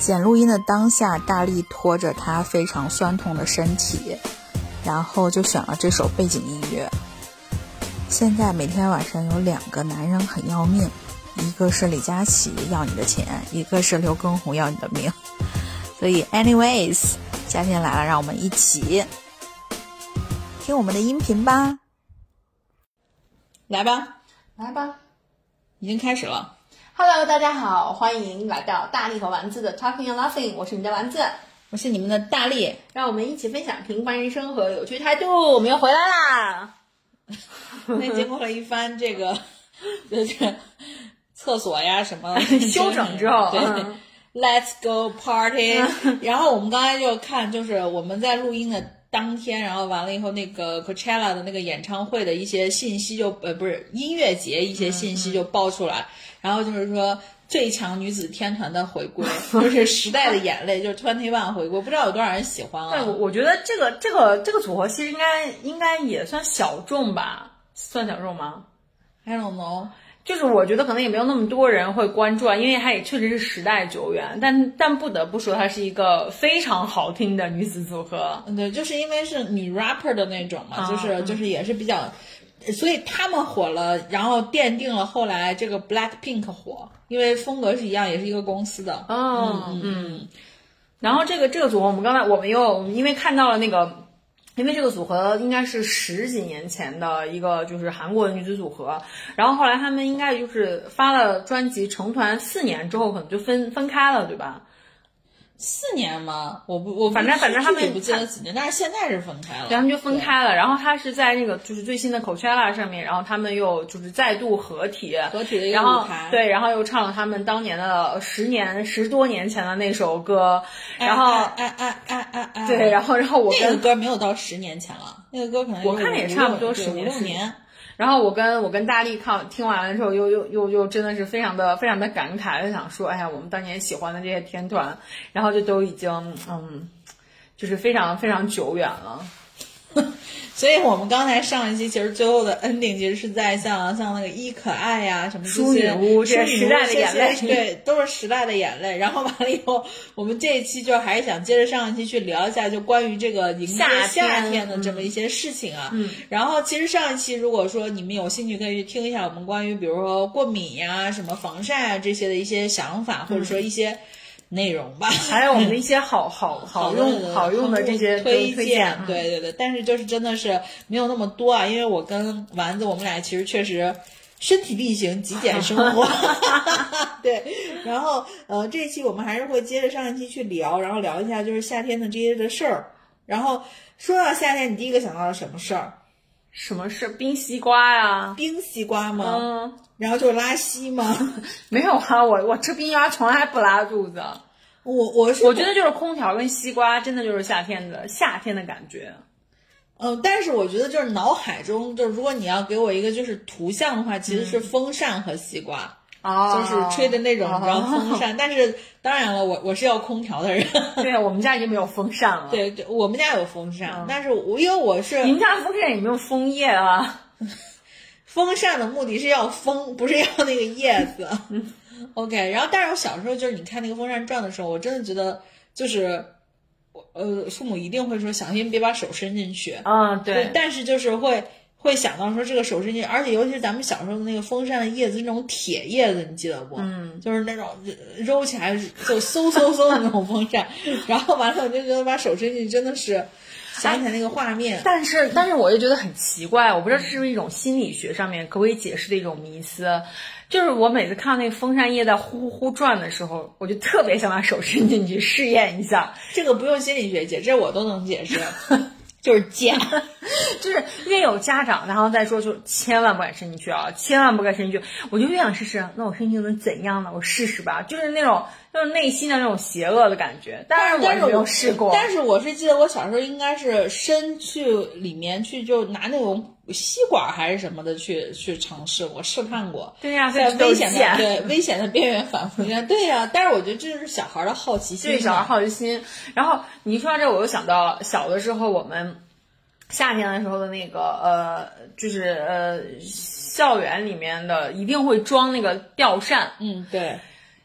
剪录音的当下，大力拖着他非常酸痛的身体，然后就选了这首背景音乐。现在每天晚上有两个男人很要命，一个是李佳琦要你的钱，一个是刘畊宏要你的命。所以，anyways，夏天来了，让我们一起听我们的音频吧。来吧，来吧，已经开始了。Hello，大家好，欢迎来到大力和丸子的 Talking and Laughing，我是你的丸子，我是你们的大力。让我们一起分享平凡人生和有趣态度。我们又回来啦！那经过了一番这个就是 厕所呀什么 修整之后对、嗯 Let's go party。然后我们刚才就看，就是我们在录音的当天，然后完了以后，那个 Coachella 的那个演唱会的一些信息就呃不是音乐节一些信息就爆出来，然后就是说。最强女子天团的回归，就是时代的眼泪，就是 Twenty One 回归，不知道有多少人喜欢对，我啊？我觉得这个这个这个组合其实应该应该也算小众吧，算小众吗？I don't know。就是我觉得可能也没有那么多人会关注啊，因为它也确实是时代久远，但但不得不说，它是一个非常好听的女子组合。嗯，对，就是因为是女 rapper 的那种嘛，啊就是嗯就是也是比较，所以他们火了，然后奠定了后来这个 Black Pink 火，因为风格是一样，也是一个公司的。哦，嗯嗯。然后这个这个组合，我们刚才我们又因为看到了那个，因为这个组合应该是十几年前的一个就是韩国女子组合，然后后来他们应该就是发了专辑成团四年之后，可能就分分开了，对吧？四年吗？我不，我不反正反正他们也不记得几年，但是现在是分开了。对，他们就分开了。然后他是在那个就是最新的 Coachella 上面，然后他们又就是再度合体，合体的一个然后舞台对，然后又唱了他们当年的十年十多年前的那首歌，哎，然后哎哎哎哎哎，对，然后然后我那个跟歌没有到十年前了，那个歌可能我看也差不多十六年。然后我跟我跟大力看听完了之后，又又又又真的是非常的非常的感慨，就想说，哎呀，我们当年喜欢的这些天团，然后就都已经嗯，就是非常非常久远了。所以我们刚才上一期其实最后的 ending 其实是在像像那个伊可爱呀、什么这些女巫这些淑女时代的眼泪对，都是时代的眼泪。然后完了以后，我们这一期就还是想接着上一期去聊一下，就关于这个迎接夏天的这么一些事情啊。嗯。然后其实上一期如果说你们有兴趣，可以去听一下我们关于比如说过敏呀、什么防晒啊这些的一些想法，或者说一些内容吧。还有我们的一些好好好用好用的这些推推荐，嗯对对对，但是就是真的是没有那么多啊，因为我跟丸子我们俩其实确实身体力行极简生活，对，然后呃这一期我们还是会接着上一期去聊，然后聊一下就是夏天的这些的事儿，然后说到夏天，你第一个想到了什么事儿？什么是冰西瓜呀？冰西瓜吗？嗯，然后就是拉稀吗？没有啊，我我吃冰西瓜从来不拉肚子。我我是我觉得就是空调跟西瓜，真的就是夏天的夏天的感觉。嗯，但是我觉得就是脑海中，就是如果你要给我一个就是图像的话，其实是风扇和西瓜，哦就是吹的那种，你知道哦风扇。但是当然了，我我是要空调的人，对，我们家已经没有风扇了。，对对，我们家有风扇，但是我因为我是你们家风扇有没有枫叶啊？风扇的目的是要风，不是要那个叶子。OK，然后但是我小时候就是你看那个风扇转的时候，我真的觉得就是。我呃，父母一定会说小心别把手伸进去，嗯，对，但是就是会会想到说这个手伸进去，而且尤其是咱们小时候的那个风扇的叶子是那种铁叶子，你记得不？嗯，就是那种呃揉起来就嗖嗖嗖的那种风扇，然后完了我就觉得把手伸进去真的是想起来那个画面。但是但是我就觉得很奇怪，我不知道这是不是一种心理学上面可不可以解释的一种迷思。就是我每次看到那个风扇叶在呼呼呼转的时候，我就特别想把手伸 进去试验一下。这个不用心理学解，这我都能解释，就是贱。就是越有家长，然后再说，就千万不敢伸进去啊，千万不敢伸进去。我就越想试试，那我伸进去能怎样呢？我试试吧，就是那种就是内心的那种邪恶的感觉。但是我但是没有试过。但是我是记得我小时候应该是伸去里面去，就拿那种吸管还是什么的去去尝试我，试探过。对呀、在这危险的贱对危险的边缘反复间，对呀、但是我觉得这是小孩的好奇心，对小孩好奇心。然后你一说到这，我又想到小的时候我们夏天的时候的那个呃，就是呃校园里面的一定会装那个吊扇。嗯，对，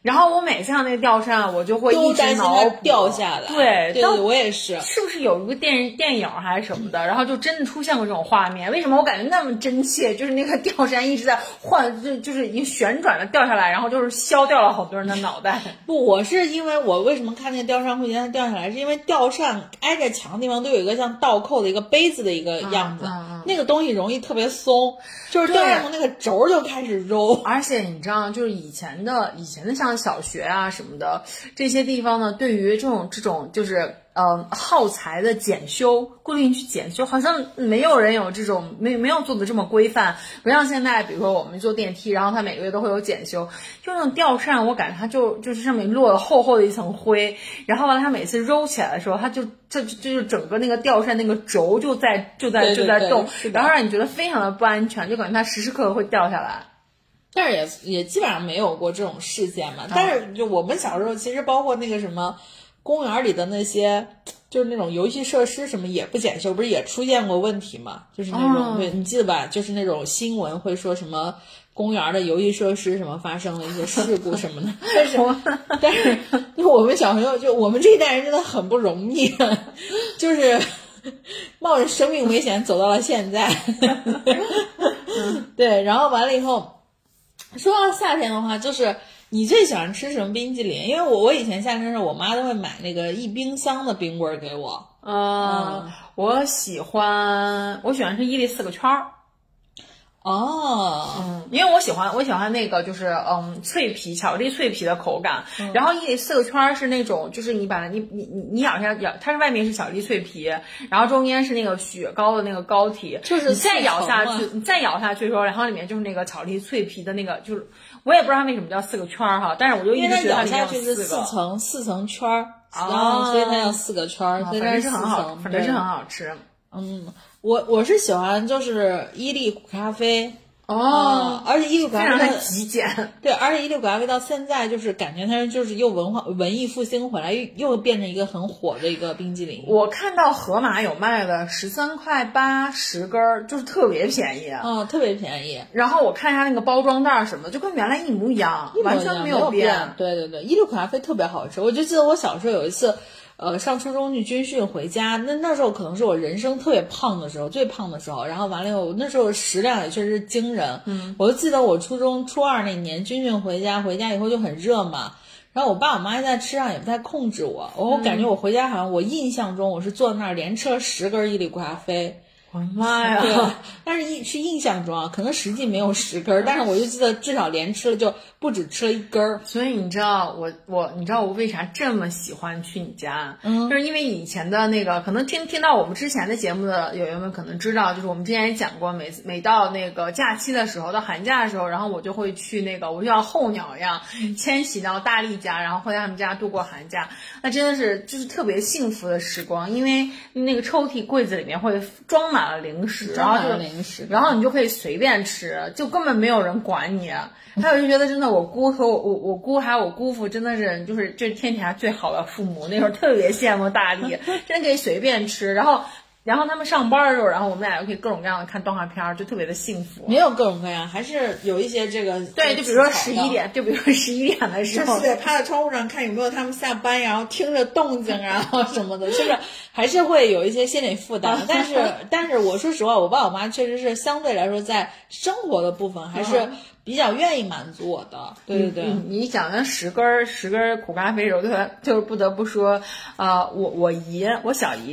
然后我每次上那个吊扇，我就会一直担心它掉下来。对，对，我也是。是不是有一个电电影还是什么的？然后就真的出现过这种画面？为什么我感觉那么真切？就是那个吊扇一直在换，就就是已经旋转了掉下来，然后就是削掉了好多人的脑袋。不，我是因为我为什么看那个吊扇会觉得它掉下来？是因为吊扇挨着墙的地方都有一个像倒扣的一个杯子的一个样子，那个东西容易特别松，就是吊扇从那个轴就开始揉。而且你知道，就是以前的以前的像小学啊什么的这些地方呢，对于这种这种就是。嗯，耗材的检修，固定去检修，好像没有人有这种没没有做的这么规范，不像现在，比如说我们坐电梯，然后它每个月都会有检修。就那种吊扇，我感觉它就就是上面落了厚厚的一层灰，然后完了它每次揉起来的时候，它就这这就整个那个吊扇那个轴就在就在就在动，然后让你觉得非常的不安全，就感觉它时时刻刻会掉下来。但是也也基本上没有过这种事件嘛。但是就我们小时候，其实包括那个什么。公园里的那些，就是那种游戏设施什么也不检修，不是也出现过问题吗？就是那种，对你记得吧？就是那种新闻会说什么公园的游戏设施什么发生了一些事故什么的。但是，但是，就我们小朋友，就我们这一代人真的很不容易，就是 冒着生命危险走到了现在。对，然后完了以后，说到夏天的话，就是。你最喜欢吃什么冰激凌？因为我我以前夏天的时候，我妈都会买那个一冰箱的冰棍儿给我。嗯，我喜欢我喜欢吃伊利四个圈儿。哦，嗯，因为我喜欢我喜欢那个就是嗯脆皮巧克力脆皮的口感。然后一四个圈儿是那种就是你把它你你你你咬下咬，它是外面是巧克力脆皮，然后中间是那个雪糕的那个膏体。就是你再咬下去，你再咬下去的时候，然后里面就是那个巧克力脆皮的那个就是。我也不知道它为什么叫四个圈儿哈，但是我就一直觉得它下去是四层四层圈儿，啊，所以它叫四个圈儿，反正是很好，反正是很好吃。嗯，我我是喜欢就是伊利苦咖啡。哦，而且伊利咖啡极简，对，而且伊利咖啡到现在就是感觉它就是又文化文艺复兴回来，又又变成一个很火的一个冰激凌。我看到盒马有卖的，十三块八十根儿，就是特别便宜。嗯，特别便宜。然后我看一下那个包装袋什么，就跟原来一模一样，完全没有变。对对对，伊利咖啡特别好吃，我就记得我小时候有一次。呃，上初中去军训回家，那那时候可能是我人生特别胖的时候，最胖的时候。然后完了以后，那时候食量也确实惊人。嗯，我就记得我初中初二那年军训回家，回家以后就很热嘛。然后我爸我妈现在吃上也不太控制我，我感觉我回家好像我印象中我是坐那儿连吃了十根伊利咖啡。我的妈呀！对，但是印是印象中啊，可能实际没有十根儿，但是我就记得至少连吃了就不止吃了一根儿。所以你知道我我你知道我为啥这么喜欢去你家？嗯，就是因为以前的那个，可能听听到我们之前的节目的友友们可能知道，就是我们之前也讲过，每次每到那个假期的时候，到寒假的时候，然后我就会去那个，我就像候鸟一样迁徙到大力家，然后会在他们家度过寒假。那真的是就是特别幸福的时光，因为那个抽屉柜子里面会装满。零食，然后就零食，然后你就可以随便吃，就根本没有人管你。还有 就觉得真的，我姑和我我我姑还有我姑父，真的是就是这天底下最好的父母。那时候特别羡慕大力，真可以随便吃。然后。然后他们上班的时候，然后我们俩又可以各种各样的看动画片儿，就特别的幸福。没有各种各样，还是有一些这个。对，就比如说十一点，就比如说十一点的时候，对趴在窗户上看有没有他们下班，然后听着动静，然后什么的，就是还是会有一些心理负担。但是，但是我说实话，我爸我妈确实是相对来说在生活的部分还是。比较愿意满足我的，对对对。你讲的十根十根苦咖啡时候，对，就是不得不说，呃，我我姨，我小姨，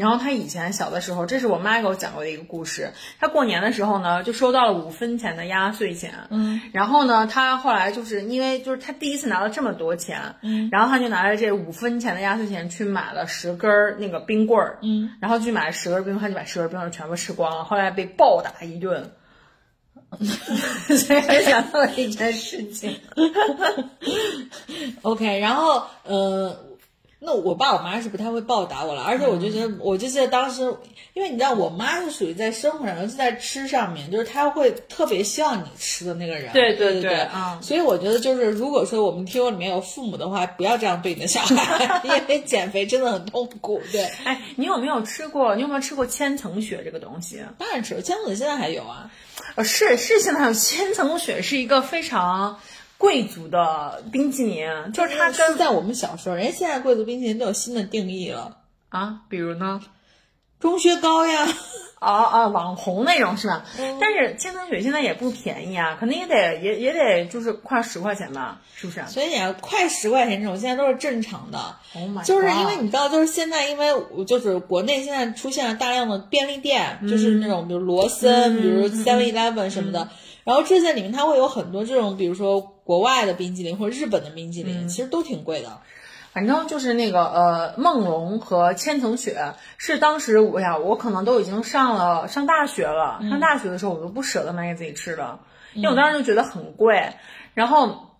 然后她以前小的时候，这是我妈给我讲过的一个故事。她过年的时候呢，就收到了五分钱的压岁钱，嗯，然后呢，她后来就是因为就是她第一次拿了这么多钱，嗯，然后她就拿着这五分钱的压岁钱去买了十根那个冰棍儿，嗯，然后去买了十根冰棍，她就把十根冰棍全部吃光了，后来被暴打一顿。所以想到了一件事情。OK，然后呃，那我爸我妈是不太会报答我了，而且我就觉得，我就记得当时，因为你知道，我妈是属于在生活上，尤其在吃上面，就是她会特别希望你吃的那个人。对对对，啊，所以我觉得就是，如果说我们听众里面有父母的话，不要这样对你的小孩，因为减肥真的很痛苦。对，哎，你有没有吃过？你有没有吃过千层雪这个东西？当然吃，千层雪现在还有啊。呃，是是，现在还有千层雪是一个非常。贵族的冰淇淋，就是它跟在我们小时候，人家现在贵族冰淇淋都有新的定义了啊，比如呢，钟薛高呀。啊啊，网红那种是吧？但是千层雪现在也不便宜啊，可能也得也也得就是快十块钱吧，是不是？所以你要快十块钱这种，现在都是正常的。Oh 就是因为你知道，就是现在，因为就是国内现在出现了大量的便利店，就是那种比如罗森，比如 Seven Eleven 什么的，然后这些里面它会有很多这种，比如说国外的冰激凌或者日本的冰淇淋，其实都挺贵的。反正就是那个呃，梦龙和千层雪是当时我呀，我可能都已经上了上大学了。上大学的时候，我都不舍得买给自己吃的，因为我当时就觉得很贵。然后。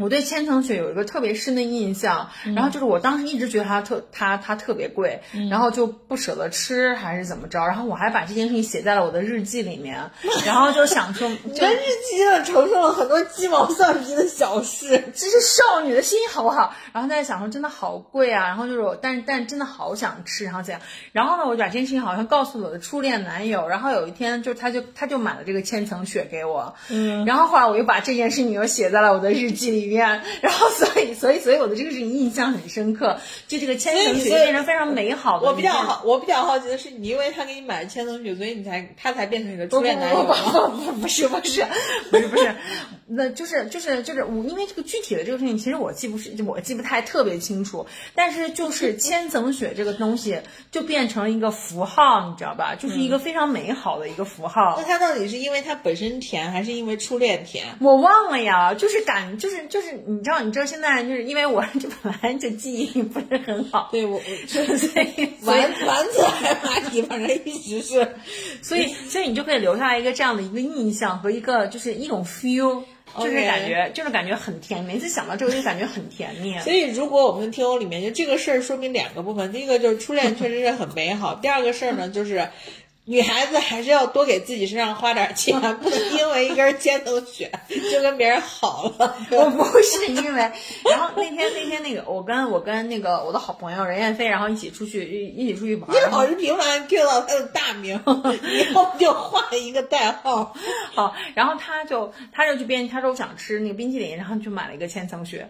我对千层雪有一个特别深的印象，然后就是我当时一直觉得它特它它特别贵，然后就不舍得吃还是怎么着，然后我还把这件事情写在了我的日记里面，然后就想说，你的日记上承受了很多鸡毛蒜皮的小事，这是少女的心好不好？然后在想说真的好贵啊，然后就是我，但但真的好想吃，然后这样，然后呢，我就把这件事情好像告诉了我的初恋男友，然后有一天就他就他就买了这个千层雪给我，嗯，然后后来我又把这件事情又写在了我的日记里。然后，所以，所以，所以我的这个事情印象很深刻，就这个千层雪变成非常美好的。我比较好，我比较好奇的是，你因为他给你买千层雪，所以你才他才变成你的初恋男友 不是，不是，不是，不是，那就是就是就是我，因为这个具体的这个事情，其实我记不是，我记不太特别清楚。但是就是千层雪这个东西，就变成了一个符号，你知道吧？就是一个非常美好的一个符号。那它到底是因为它本身甜，还是因为初恋甜？我忘了呀，就是感，就是就是。你知道，你知道现在就是因为我 这本来就记忆不是很好，对我，所以丸丸子还蚂蚁，反正一直是，所以所以你就可以留下来一个这样的一个印象和一个就是一种 feel，就是感觉就是感觉很甜，每次想到这个就感觉很甜蜜。所以如果我们的听友里面就这个事儿说明两个部分，第一个就是初恋确实是很美好，第二个事儿呢就是。女孩子还是要多给自己身上花点钱，不能因为一根尖头雪就跟别人好了。我不是因为，然后那天那天那个，我跟我跟那个我的好朋友任燕飞，然后一起出去一一起出去玩。你老是频繁 Q 到他的大名，以后就换一个代号。好，然后他就他就去边，他说我想吃那个冰淇淋，然后就买了一个千层雪。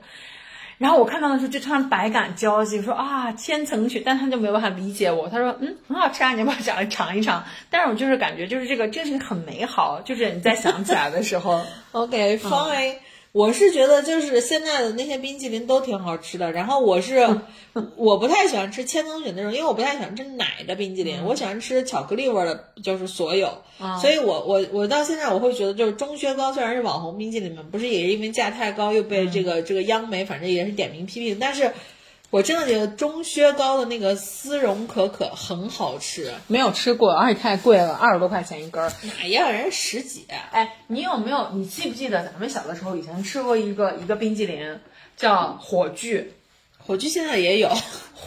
然后我看到的时候就突然百感交集，说啊千层雪，但他就没有办法理解我。他说嗯很好吃啊，你要不要尝尝一尝？但是我就是感觉就是这个这个事情很美好，就是你在想起来的时候。OK fine。我是觉得就是现在的那些冰淇淋都挺好吃的，然后我是 我不太喜欢吃千层雪那种，因为我不太喜欢吃奶的冰淇淋，我喜欢吃巧克力味的，就是所有。所以我我我到现在我会觉得就是钟薛高虽然是网红冰淇淋嘛，不是也是因为价太高又被这个这个央媒反正也是点名批评，但是。我真的觉得钟薛高的那个丝绒可可很好吃，没有吃过，而且太贵了，二十多块钱一根儿。哪呀，人家十几。哎，你有没有？你记不记得咱们小的时候以前吃过一个一个冰激凌，叫火炬？火炬现在也有。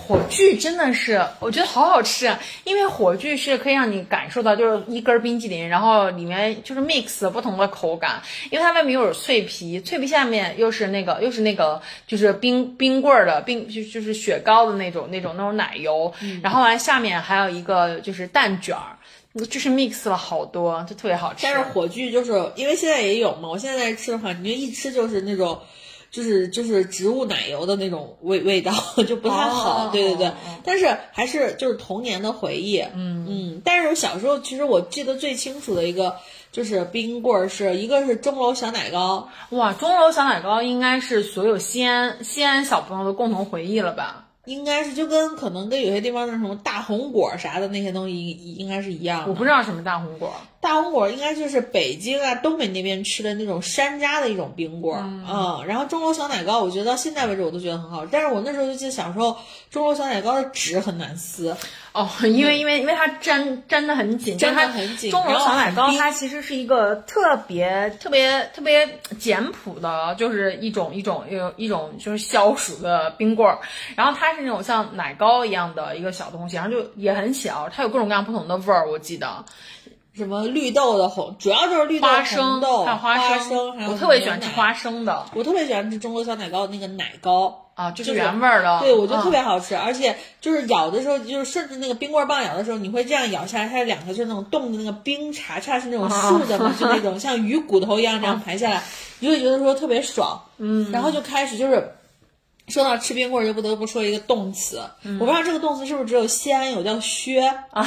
火炬真的是，我觉得好好吃，因为火炬是可以让你感受到，就是一根冰激凌，然后里面就是 mix 不同的口感，因为它外面又有脆皮，脆皮下面又是那个又是那个就是冰冰棍儿的冰，就就是雪糕的那种那种那种奶油，然后完下面还有一个就是蛋卷儿，就是 mix 了好多，就特别好吃。但是火炬就是因为现在也有嘛，我现在吃的话，你就一吃就是那种。就是就是植物奶油的那种味味道就不太好，对对对，但是还是就是童年的回忆，嗯嗯。但是我小时候其实我记得最清楚的一个就是冰棍儿，是一个是钟楼小奶糕，哇，钟楼小奶糕应该是所有西安西安小朋友的共同回忆了吧？应该是就跟可能跟有些地方的什么大红果啥的那些东西应该是一样。我不知道什么大红果。大红果应该就是北京啊、东北那边吃的那种山楂的一种冰棍儿，嗯，然后钟楼小奶糕，我觉得到现在为止我都觉得很好，但是我那时候就记得小时候钟楼小奶糕的纸很难撕，哦，因为因为因为它粘粘的很紧，粘的很紧。钟楼小奶糕它其实是一个特别特别特别简朴的，就是一种一种一一种就是消暑的冰棍儿，然后它是那种像奶糕一样的一个小东西，然后就也很小，它有各种各样不同的味儿，我记得。什么绿豆的红，主要就是绿豆、红豆、花生，还有我特别喜欢吃花生的，我特别喜欢吃中国小奶糕的那个奶糕啊，就是原味的，对我觉得特别好吃，而且就是咬的时候，就是顺着那个冰棍棒咬的时候，你会这样咬下来，它两个就是那种冻的那个冰碴碴是那种 竖的嘛，就那种像鱼骨头一样这样排下来。你就会觉得说特别爽，嗯，然后就开始就是。说到吃冰棍儿，就不得不说一个动词，嗯我不知道这个动词是不是只有西安有，叫削啊，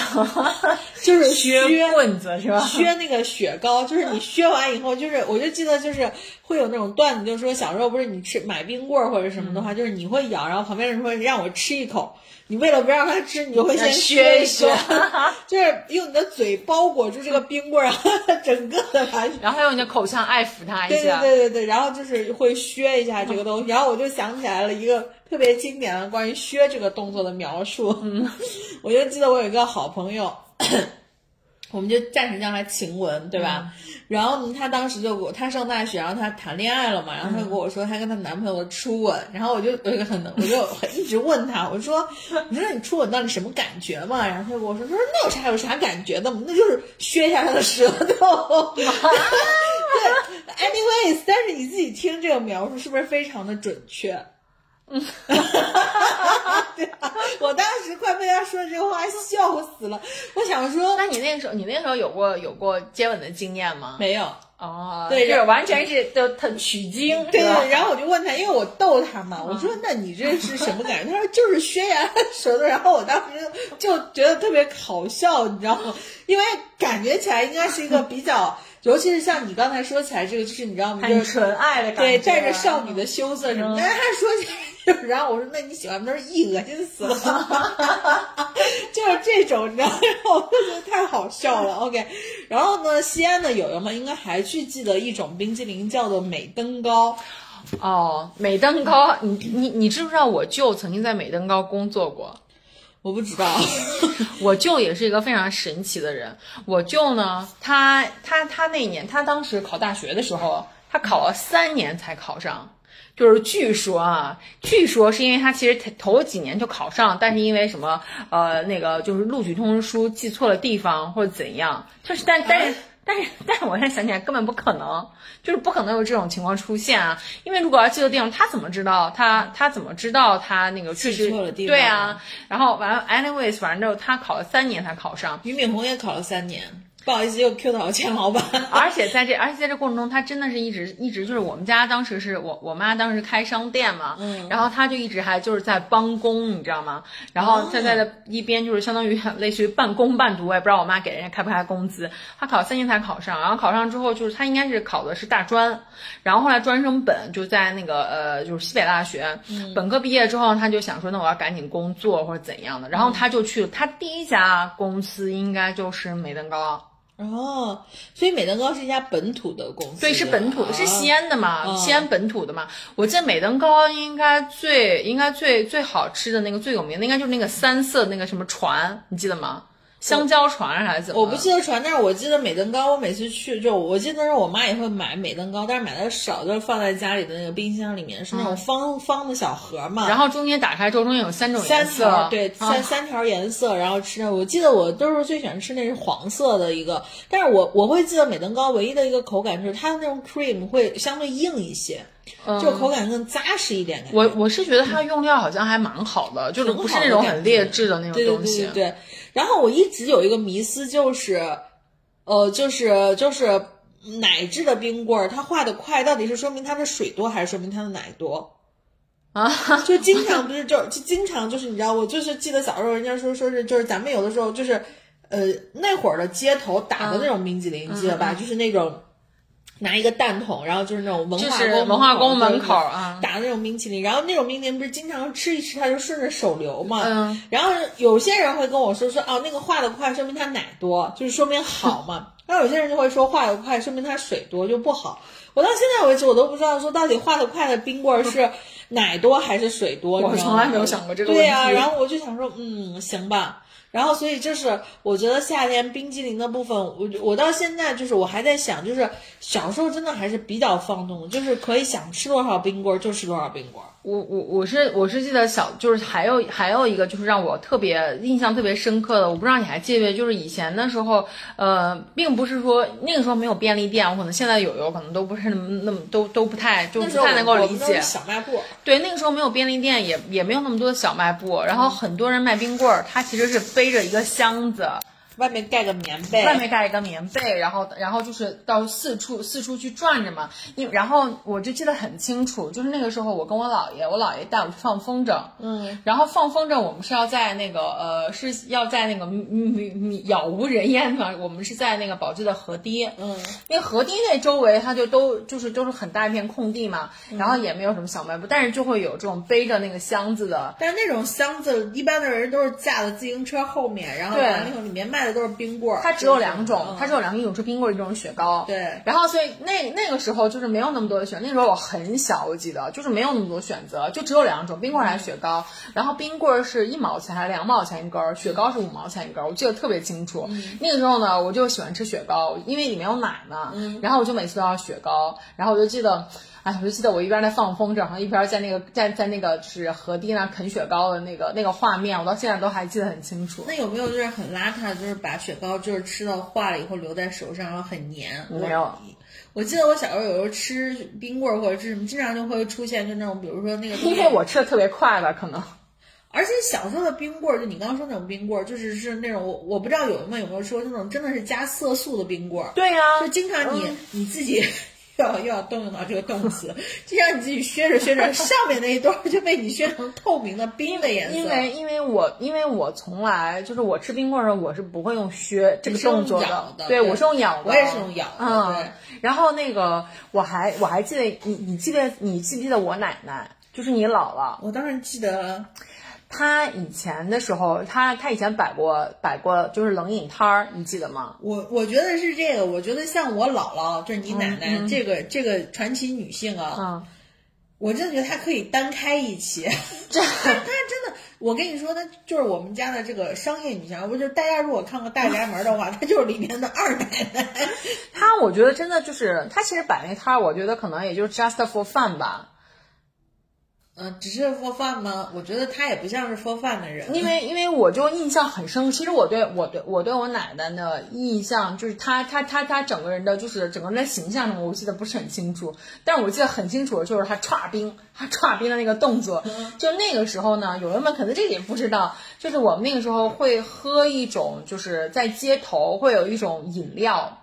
就是削棍子是吧？削那个雪糕，就是你削完以后，就是我就记得就是会有那种段子，就是说小时候不是你吃买冰棍儿或者什么的话，嗯就是你会咬，然后旁边人说让我吃一口，你为了不让他吃，你就会先削一削削，就是用你的嘴包裹住这个冰棍儿，然后整个的它然后用你的口腔爱抚它一对对下。对对对，然后就是会削一下这个东西，然后我就想起来了一个特别经典的关于削这个动作的描述。嗯，我就记得我有一个好朋友，我们就暂时叫他晴雯，对吧？然后呢，她当时就给我，她上大学，然后她谈恋爱了嘛，然后她跟我说她跟她男朋友的初吻，然后我就有一个很，我就一直问他，我说，我说你初吻到底什么感觉嘛？然后他就跟我说，她说那有啥有啥感觉的嘛？那就是削一下他的舌头。对，anyways，但是你自己听这个描述是不是非常的准确？嗯，对啊，我当时快被他说这话笑死了。我想说，那你那个时候，你那个时候有过有过接吻的经验吗？没有，哦，对就是完全是都他取经，对对，然后我就问他，因为我逗他嘛，我说那你这是什么感觉？他说就是宣言舌头，然后我当时就觉得特别好笑，你知道吗？因为感觉起来应该是一个比较，尤其是像你刚才说起来这个，就是你知道吗？就是很纯爱的感觉对，带着少女的羞涩什么的。但是他说起来就是，然后我说那你喜欢不是一恶心死了，就是这种，你知道吗？然后我就觉得太好笑了。OK，然后呢，西安的友友们应该还去记得一种冰激凌叫做美登高。哦，美登高，你你你知不知道我舅曾经在美登高工作过？我不知道，我舅也是一个非常神奇的人。我舅呢，他他他那年他当时考大学的时候，他考了三年才考上。就是据说啊，据说是因为他其实头几年就考上，但是因为什么呃那个就是录取通知书寄错了地方或者怎样，就是但但是。但是，但是我现在想起来根本不可能，就是不可能有这种情况出现啊！因为如果要记错地方，他怎么知道他他怎么知道他那个确实记错了地方对啊？然后完了，anyways，反正就他考了三年才考上，俞敏洪也考了三年。不好意思，又 Q 到钱老板。而且在这，而且在这过程中，他真的是一直一直就是我们家当时是我我妈当时开商店嘛，嗯，然后他就一直还就是在帮工，你知道吗？然后现在的一边就是相当于类似于半工半读，我也不知道我妈给人家开不开工资。他考三年才考上，然后考上之后就是他应该是考的是大专，然后后来专升本就在那个呃就是西北大学，本科毕业之后他就想说那我要赶紧工作或者怎样的，然后他就去了他第一家公司应该就是美登高。哦，所以美登高是一家本土的公司，对，是本土的，是西安。的嘛，哦西安本土的嘛。我记得美登高应该最应该最最好吃的那个最有名的，应该就是那个三色那个什么船，你记得吗？香蕉船还是怎么？我不记得船，但是我记得美登高，我每次去就我记得是我妈也会买美登高，但是买的少，就是放在家里的那个冰箱里面，是那种方、方的小盒嘛。嗯然后中间打开之后，中间有三种颜色，条对啊三、三条颜色，然后吃的。我记得我都是最喜欢吃那是黄色的一个，但是我我会记得美登高唯一的一个口感就是它的那种 cream 会相对硬一些，就口感更扎实一点。我我是觉得它用料好像还蛮好的，就是不是那种很劣质的那种对对东西。对对对。然后我一直有一个迷思，就是，呃，就是就是奶制的冰棍儿，它化的快，到底是说明它的水多，还是说明它的奶多？啊，就经常不是就就经常就是你知道，我就是记得小时候人家说说是就是咱们有的时候就是，呃，那会儿的街头打的那种冰激凌，你记得吧？就是那种。拿一个蛋筒，然后就是那种文化宫文化宫门口啊打的那种冰淇淋，然后那种冰淇淋不是经常吃一吃它就顺着手流嘛，嗯，然后有些人会跟我说说哦那个化的快说明它奶多，就是说明好嘛，然后有些人就会说化的快说明它水多就不好。我到现在为止我都不知道说到底化的快的冰棍儿是奶多还是水多，我从来没有想过这个问题。对呀、然后我就想说嗯行吧。然后，所以就是我觉得夏天冰激凌的部分，我我到现在就是我还在想，就是小时候真的还是比较放纵，就是可以想吃多少冰棍就吃多少冰棍。我我我是我是记得小就是还有还有一个就是让我特别印象特别深刻的，我不知道你还记不记得，就是以前的时候，呃，并不是说那个时候没有便利店，我可能现在有有可能都不是那么那么都都不太就不太能够理解。小卖部，对，那个时候没有便利店，也也没有那么多的小卖部，然后很多人卖冰棍儿，他其实是背着一个箱子，外面盖个棉被，外面盖一个棉被，然后然后就是到四处四处去转着嘛。因然后我就记得很清楚，就是那个时候我跟我姥爷，我姥爷带我去放风筝，嗯，然后放风筝我们是要在那个呃是要在那个米米米杳无人烟的，我们是在那个宝鸡的河堤，嗯，那个河堤那周围它就都就是都是很大一片空地嘛，然后也没有什么小卖部，但是就会有这种背着那个箱子的。但是那种箱子，一般的人都是架在自行车后面，然后对。完了以后里面卖的都是冰棍儿。它只有两种，嗯它只有两种，一种是冰棍儿，一种是雪糕。对然后所以那那个时候就是没有那么多的选，那时候我很小，我记得就是没有那么多选择，就只有两种，冰棍儿还是雪糕。然后冰棍儿是一毛钱还是两毛钱一根儿，雪糕是五毛钱一根儿，我记得特别清楚。那个时候呢，我就喜欢吃雪糕，因为里面有奶嘛。然后我就每次都要雪糕，然后我就记得。哎，我就记得我一边在放风筝，然后一边在那个在在那个就是河堤那啃雪糕的那个那个画面，我到现在都还记得很清楚。那有没有就是很邋遢，就是把雪糕就是吃到化了以后留在手上，然后很黏？没有我。记得我小时候有时候吃冰棍或者是什么，经常就会出现就那种，比如说那个因为我吃的特别快吧，可能。而且小时候的冰棍儿，就你刚刚说那种冰棍儿，就是是那种我我不知道有没有有没有说那种真的是加色素的冰棍儿，对呀、就经常你、你自己要又要动用到这个动词，就像你自己削着削着，上面那一段儿就被你削成透明的冰的颜色，因为因为我因为我从来就是我吃冰棍儿的时候，我是不会用削这个动作咬的对，对。我是用咬的，我也是用咬的嗯。对，然后那个我还我还记得你你记得你记不记得我奶奶，就是你姥姥，我当然记得，她以前的时候，他他以前摆过摆过就是冷饮摊儿，你记得吗？我我觉得是这个，我觉得像我姥姥，就是你奶奶、这个这个传奇女性啊，嗯，我真的觉得她可以单开一期，她她真的，我跟你说，她就是我们家的这个商业女强，不就是大家如果看过《大宅门》的话，她就是里面的二奶奶。她我觉得真的就是她其实摆那摊儿，我觉得可能也就是 just for fun 吧。嗯，只是 for fun 吗？我觉得他也不像是 for fun 的人，因为因为我就印象很深，其实我对我对我对我奶奶的印象就是她她她她整个人的就是整个人的形象什么，我记得不是很清楚，但是我记得很清楚的就是她歘冰，她歘冰的那个动作，就那个时候呢，有人们可能这个也不知道，就是我们那个时候会喝一种就是在街头会有一种饮料，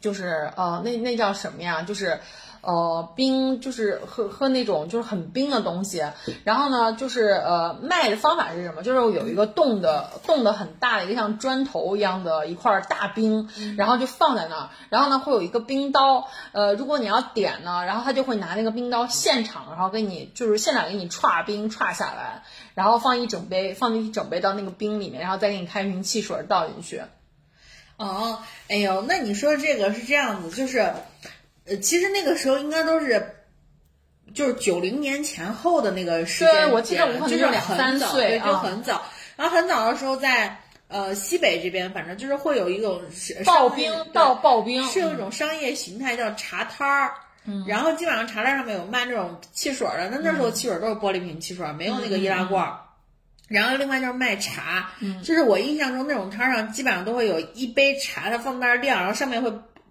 就是呃那那叫什么呀？就是。呃，冰就是喝喝那种就是很冰的东西，然后呢，就是呃卖的方法是什么？就是有一个冻的冻的很大的一个像砖头一样的一块大冰，然后就放在那儿，然后呢会有一个冰刀，呃，如果你要点呢，然后他就会拿那个冰刀现场，然后给你就是现场给你歘冰歘下来，然后放一整杯放进一整杯到那个冰里面，然后再给你开一瓶汽水倒进去。哦，哎呦，那你说这个是这样子，就是，呃，其实那个时候应该都是。就是九零年前后的那个时间对我记得我可能就是两三很早对，就岁啊很早。然后很早的时候在，呃西北这边，反正就是会有一种是刨冰对倒刨冰是有一种商业形态叫茶摊儿。嗯，然后基本上茶摊上面有卖那种汽水的，那那时候汽水都是玻璃瓶汽水，没有那个易拉罐儿。然后另外就是卖茶，嗯，就是我印象中那种摊上基本上都会有一杯茶，它放那儿晾，然后上面会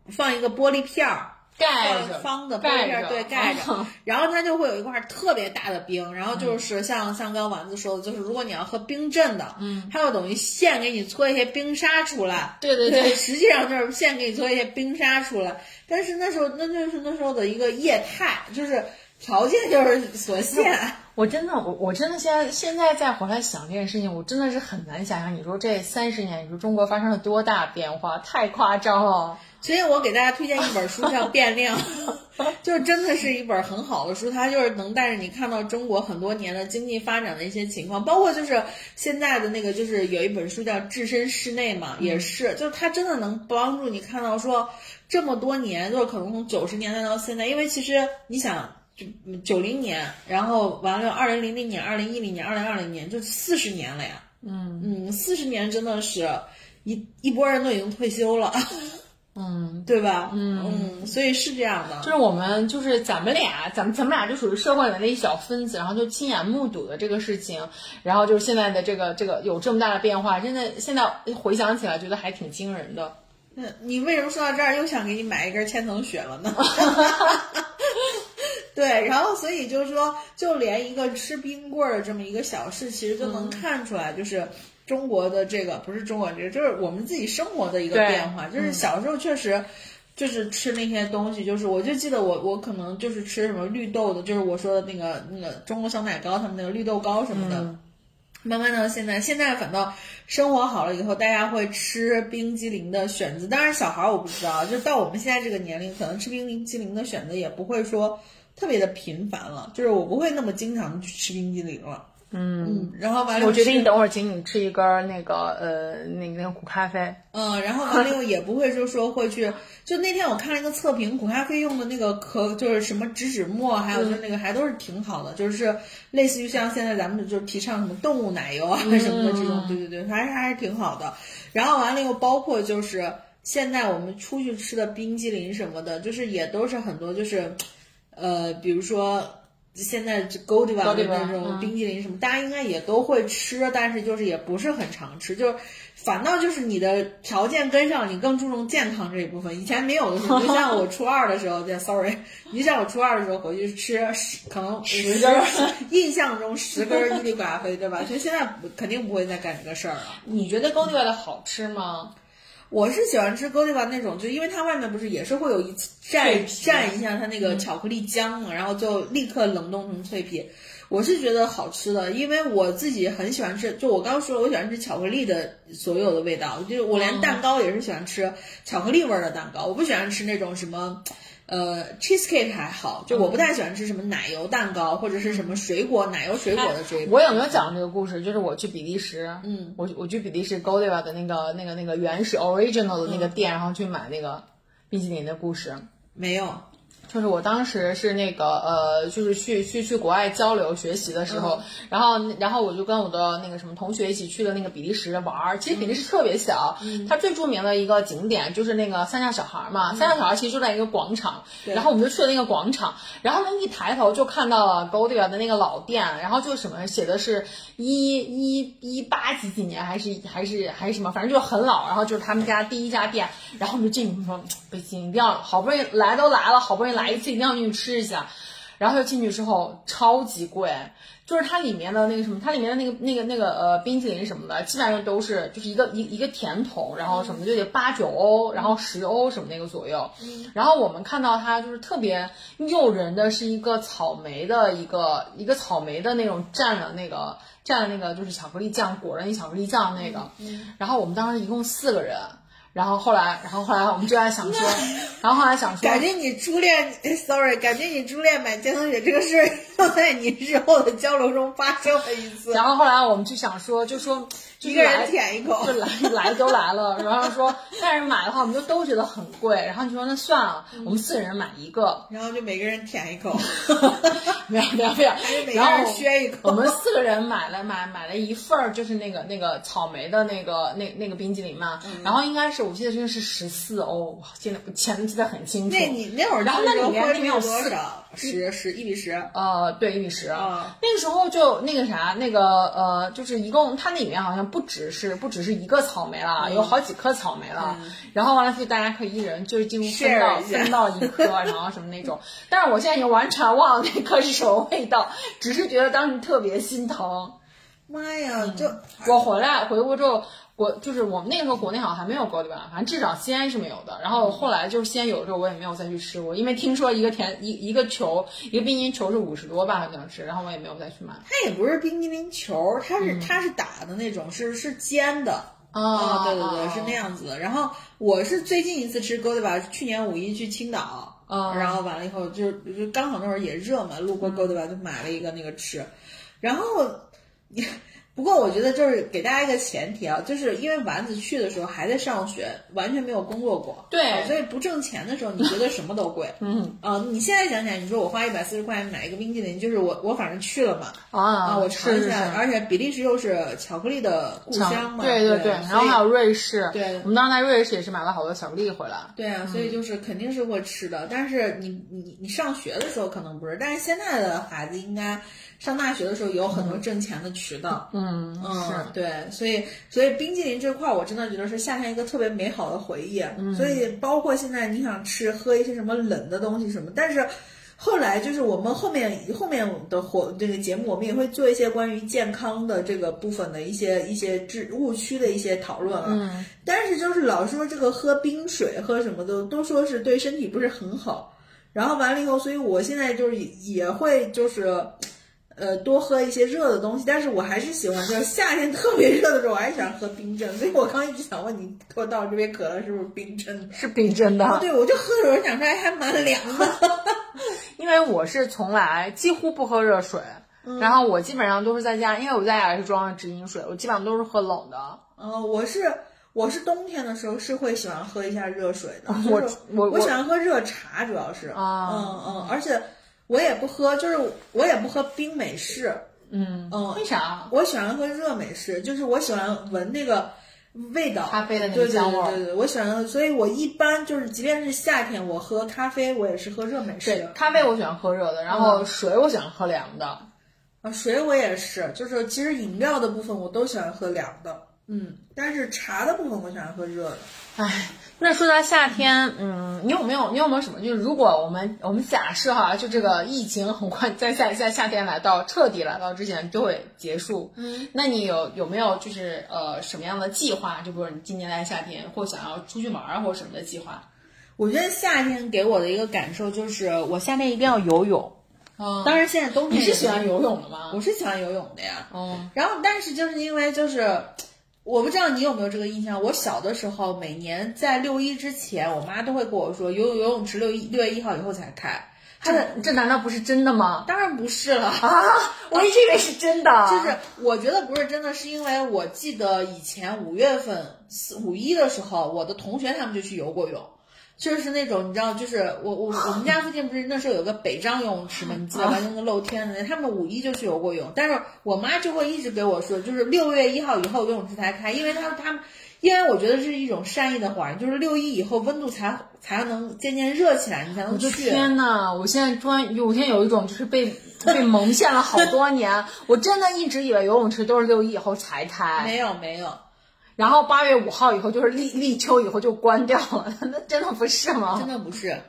放一个玻璃片儿。盖着方的盖着对，盖着啊，然后它就会有一块特别大的冰，然后嗯就是像像刚刚丸子说的，就是如果你要喝冰镇的，嗯，它就等于现给你搓一些冰沙出来，对对对实际上就是现给你搓一些冰沙出来，但是那时候那就是那时候的一个业态，就是条件就是所限。我真的，我我真的现在现在再回来想这件事情，我真的是很难想象。你说这三十年，你说中国发生了多大变化，太夸张了。所以我给大家推荐一本书叫《变量》，就是真的是一本很好的书，它就是能带着你看到中国很多年的经济发展的一些情况，包括就是现在的那个，就是有一本书叫《置身事内》嘛，也是，就是它真的能帮助你看到说这么多年，就是可能从九十年代到现在，因为其实你想。就九零年，然后完了，二零零零年、二零一零年、二零二零年，就四十年了呀。嗯嗯，四十年真的是一一波人都已经退休了。嗯，对吧？嗯嗯，所以是这样的。就是我们就是咱们俩，咱们咱们俩就属于社会里面的一小分子，然后就亲眼目睹的这个事情，然后就是现在的这个这个有这么大的变化，真的现在回想起来觉得还挺惊人的。那你为什么说到这儿又想给你买一根千层雪了呢？对，然后所以就是说，就连一个吃冰棍儿的这么一个小事，其实就能看出来，就是中国的这个不是中国这个，就是我们自己生活的一个变化。就是小时候确实就是吃那些东西，就是我就记得我我可能就是吃什么绿豆的，就是我说的那个那个中国小奶糕，他们那个绿豆糕什么的。慢慢的，现在现在反倒生活好了以后，大家会吃冰激凌的选择。当然，小孩儿我不知道，就到我们现在这个年龄，可能吃冰激凌的选择也不会说特别的频繁了，就是我不会那么经常去吃冰激凌了。嗯，然后完了，我决定等会儿请你吃一根儿那个呃那个那个苦咖啡。嗯，然后完了以后也不会就说会去，就那天我看了一个测评，苦咖啡用的那个可就是什么植脂末，还有就是那个还都是挺好的，就是类似于像现在咱们就提倡什么动物奶油啊 什么的这种，对对对，还是还是挺好的。然后完了以后，包括就是现在我们出去吃的冰激凌什么的，就是也都是很多就是，呃，比如说。现在这 Godiva 的 Godiva，那种冰激凌什么，大家应该也都会吃，但是就是也不是很常吃，就是反倒就是你的条件跟上，你更注重健康这一部分。以前没有的时候，就像我初二的时候，对，sorry，你就像我初二的时候回去吃十，可能十根，印象中十根伊利瓜啡，对吧？所以现在肯定不会再干这个事儿了。你觉得 Godiva 的好吃吗？我是喜欢吃 Godiva 那种，就因为它外面不是也是会有一层脆蘸蘸一下它那个巧克力浆嘛，然后就立刻冷冻成脆皮。我是觉得好吃的，因为我自己很喜欢吃，就我刚刚说了，我喜欢吃巧克力的所有的味道，就是我连蛋糕也是喜欢吃巧克力味儿的蛋糕，我不喜欢吃那种什么。呃，cheesecake 还好，就我不太喜欢吃什么奶油蛋糕或者是什么水果奶油水果的这一我有没有讲这个故事？就是我去比利时，嗯，我我去比利时 Godiva 的那个那个那个原始 original 的那个店，然后去买那个冰淇淋的故事。没有，就是我当时是那个呃，就是去去去国外交流学习的时候，然后然后我就跟我的那个什么同学一起去了那个比利时玩儿。其实比利时特别小，它最著名的一个景点就是那个三亚小孩儿嘛。三亚小孩其实就在一个广场，然后我们就去了那个广场，然后呢一抬头就看到了 Godiva 的那个老店，然后就什么写的是一一一八几几年还是还是还是什么，反正就很老，然后就是他们家第一家店，然后我们就进去说北京一定要好不容易来都来了，好不容易来一次一定要进去吃一下，然后就进去之后超级贵。就是它里面的那个什么，它里面的那个那个那个呃冰淇淋什么的，基本上都是就是一个一一个甜筒，然后什么就得八九欧，然后十欧什么那个左右。然后我们看到它就是特别诱人的是一个草莓的一个一个草莓的那种蘸了那个蘸了那个就是巧克力酱裹着那巧克力酱那个。然后我们当时一共四个人。然后后来，然后后来我们就在想说，然后后来想说，感觉你初恋哎，sorry，感觉你初恋买健康雪这个事儿，又在你日后的交流中发生了一次。然后后来我们就想说，就说就一个人舔一口就来来都来了，然后说但是买的话，我们就都觉得很贵，然后你说那算了，我们四个人买一个，然后就每个人舔一口，没有没有没有然后人削一口。我们四个人买了买买了一份儿，就是那个那个草莓的那个那那个冰激凌嘛，嗯然后应该是我记得真的是十四欧，哇，记得钱记得很清楚。那你那会儿然后那里面汇里面有四少？十十一比十。呃，对，一比十。啊那个时候就那个啥，那个呃，就是一共它那里面好像不只是不只是一个草莓了，有好几颗草莓了。然后完了就大家可以一人就是几乎分到分到一颗，然后什么那种。但是我现在已经完全忘了那颗是什么味道，只是觉得当时特别心疼。妈呀，就我回来回国之后，国就是我们那个时候国内好像还没有 Godiva，反正至少西安是没有的。然后后来就是西安有了之后，我也没有再去吃过，因为听说一个甜一一个球一个冰淇淋球是五十多吧，好像是，然后我也没有再去买。它也不是冰激凌球，它是它是打的那种，是是煎的。啊对对对，是那样子的。然后我是最近一次吃 Godiva，是去年五一去青岛，啊然后完了以后就就刚好那会儿也热嘛，路过 Godiva 就买了一个那个吃，然后 不过我觉得就是给大家一个前提啊，就是因为丸子去的时候还在上学，完全没有工作过，对。啊所以不挣钱的时候你觉得什么都贵，嗯。啊，你现在想想，你说我花一百四十块钱买一个冰淇淋，就是我我反正去了嘛，啊啊，我尝一下，是是是。而且比利时又是巧克力的故乡嘛，对对对，然后还有瑞士，对。我们当时在瑞士也是买了好多巧克力回来。对啊，所以就是肯定是会吃的，但是你你你上学的时候可能不是，但是现在的孩子应该上大学的时候有很多挣钱的渠道，嗯，嗯，是。对，所以所以冰激凌这块儿，我真的觉得是夏天一个特别美好的回忆。嗯所以包括现在你想吃喝一些什么冷的东西什么，但是后来就是我们后面后面的活这个节目，我们也会做一些关于健康的这个部分的一些一些知误区的一些讨论啊。嗯，但是就是老说这个喝冰水喝什么的，都说是对身体不是很好。然后完了以后，所以我现在就是也会就是。呃，多喝一些热的东西，但是我还是喜欢，就是夏天特别热的时候，我还是喜欢喝冰镇。所以我刚一直想问你，给我倒这杯可乐是不是冰镇的？是冰镇的。对，我就喝的时候想出来还蛮凉的。因为我是从来几乎不喝热水，然后我基本上都是在家，因为我在家也是装了直饮水，我基本上都是喝冷的。呃，我是我是冬天的时候是会喜欢喝一下热水的，我我我喜欢喝热茶，主要是啊嗯嗯，而且我也不喝，就是我也不喝冰美式，嗯嗯，为啥？我喜欢喝热美式，就是我喜欢闻那个味道，咖啡的那香味儿对对对，我喜欢，所以我一般就是，即便是夏天，我喝咖啡，我也是喝热美式对的。，咖啡我喜欢喝热的，然后水我喜欢喝凉的。啊，水我也是，就是其实饮料的部分我都喜欢喝凉的，嗯，但是茶的部分我喜欢喝热的。唉，那说到夏天，嗯，你有没有你有没有什么？就是如果我们我们假设哈，就这个疫情很快在夏在夏天来到彻底来到之前就会结束，嗯，那你有有没有就是呃什么样的计划？就比如你今年在夏天或想要出去玩啊或者什么的计划？我觉得夏天给我的一个感受就是，我夏天一定要游泳。嗯，当然，现在冬天你是喜欢游泳的吗？我是喜欢游泳的呀。嗯然后，但是就是因为就是，我不知道你有没有这个印象，我小的时候每年在六一之前，我妈都会跟我说，游游泳池六一六月一号以后才开。这这难道不是真的吗？当然不是了，啊，我一直以为是真的。就是我觉得不是真的，是因为我记得以前五月份四五一的时候，我的同学他们就去游过泳。就是那种你知道，就是我我我们家附近不是那时候有个北张游泳池吗？你记得吧？那个露天的，他们五一就去游过泳。但是我妈就会一直给我说，就是六月一号以后游泳池才开，因为他他们，因为我觉得是一种善意的谎言，就是六一以后温度才才能渐渐热起来，你才能我的去。天呐，我现在突然有一天有一种就是被被蒙骗了好多年，我真的一直以为游泳池都是六一以后才开，没 有没有，然后八月五号以后就是立立秋以后就关掉了，那真的不是吗？真的不是。